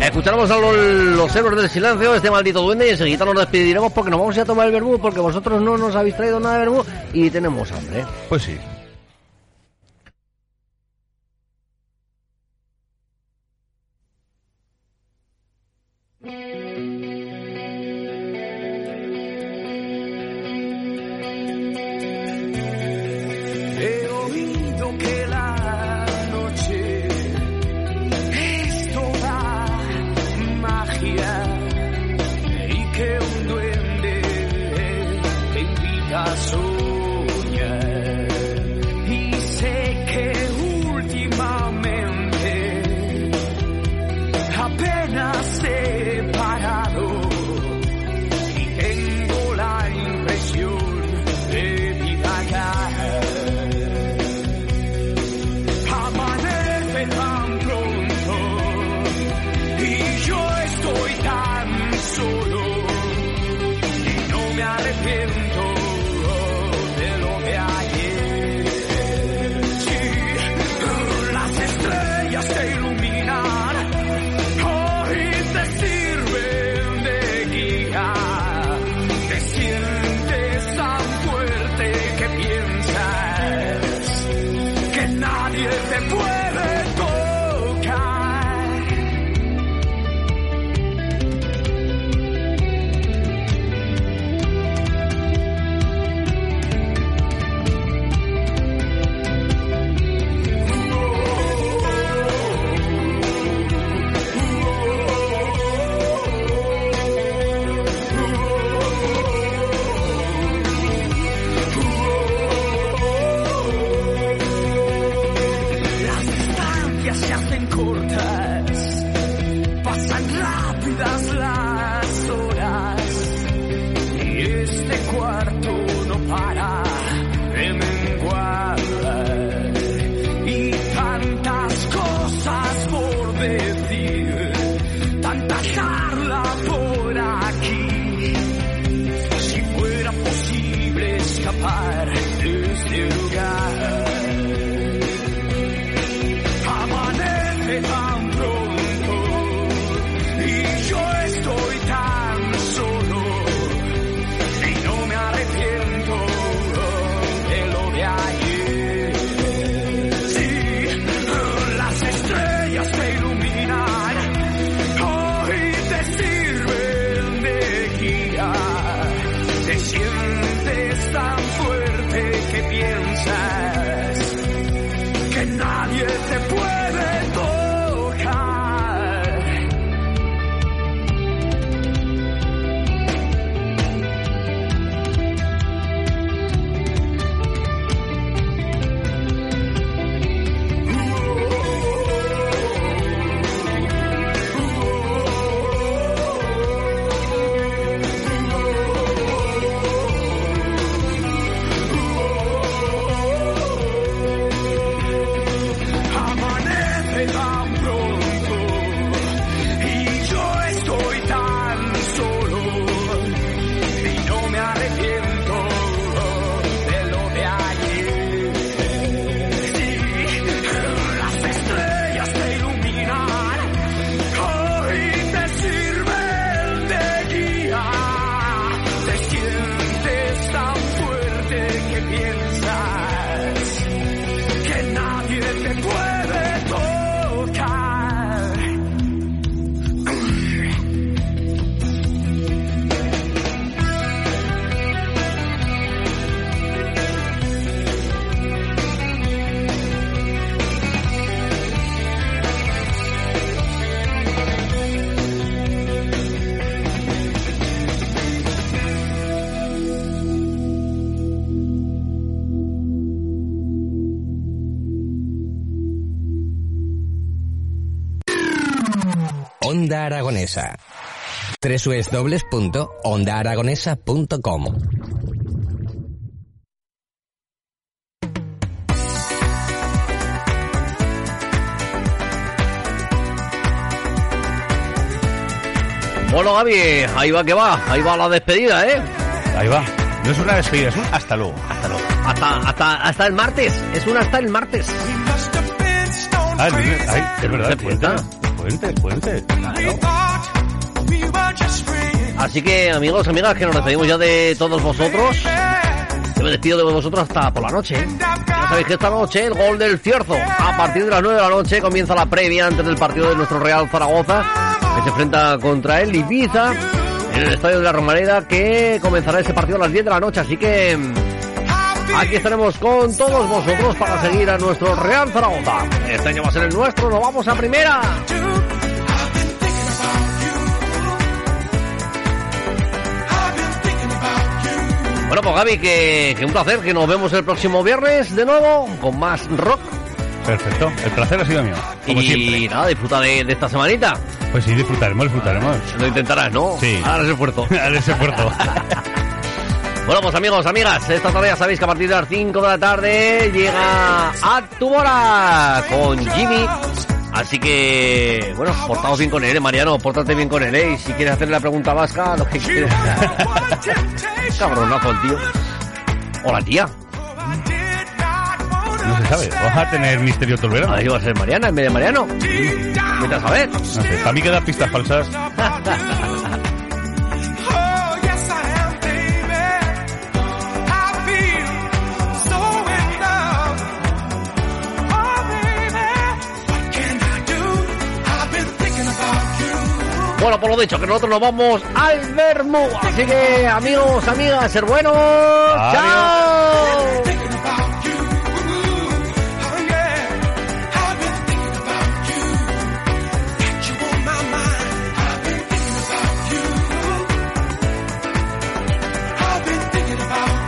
Escucharemos a los, héroes del silencio, este maldito duende, y enseguida nos despediremos porque nos vamos a tomar el verbú, porque vosotros no nos habéis traído nada de verbú y tenemos hambre. Pues sí. Onda Aragonesa. www.ondaaragonesa.com Bueno, Gaby, ahí va que va, ahí va la despedida, ¿eh? Ahí va. No es una despedida, es un hasta luego. Hasta luego. Hasta, hasta, hasta el martes, es un hasta el martes. Ah, es verdad, Se es puente. cuenta. Puente, puente. Así que, amigos, amigas, que nos despedimos ya de todos vosotros. Yo me despido de vosotros hasta por la noche. Ya sabéis que esta noche el gol del Cierzo. A partir de las 9 de la noche comienza la previa antes del partido de nuestro Real Zaragoza, que se enfrenta contra el Ibiza en el Estadio de la Romareda, que comenzará ese partido a las 10 de la noche. Así que aquí estaremos con todos vosotros para seguir a nuestro Real Zaragoza. Este año va a ser el nuestro, nos vamos a primera. Bueno, pues Gaby, que, que un placer, que nos vemos el próximo viernes de nuevo con más rock. Perfecto. El placer ha sido mío. Como y siempre. nada, disfruta de, de esta semanita. Pues sí, disfrutaremos, disfrutaremos. Lo intentarás, ¿no? Sí. Harás el esfuerzo. Haré ese esfuerzo. Bueno, pues amigos, amigas, esta tarde ya sabéis que a partir de las 5 de la tarde llega a tu hora con Jimmy. Así que, bueno, portaos bien con él, ¿eh, Mariano, pórtate bien con él, ¿eh? Y si quieres hacerle la pregunta vasca, lo que quieras. Cabronazo el tío. O la tía. No se sabe. Vamos a tener misterio todo el verano. Ahí va a ser Mariana en vez de Mariano. Vete a saber. No sé. Para mí quedan pistas falsas. Bueno, por lo dicho, que nosotros nos vamos al Bermú. Así que, amigos, amigas, ser buenos. Adiós. ¡Chao!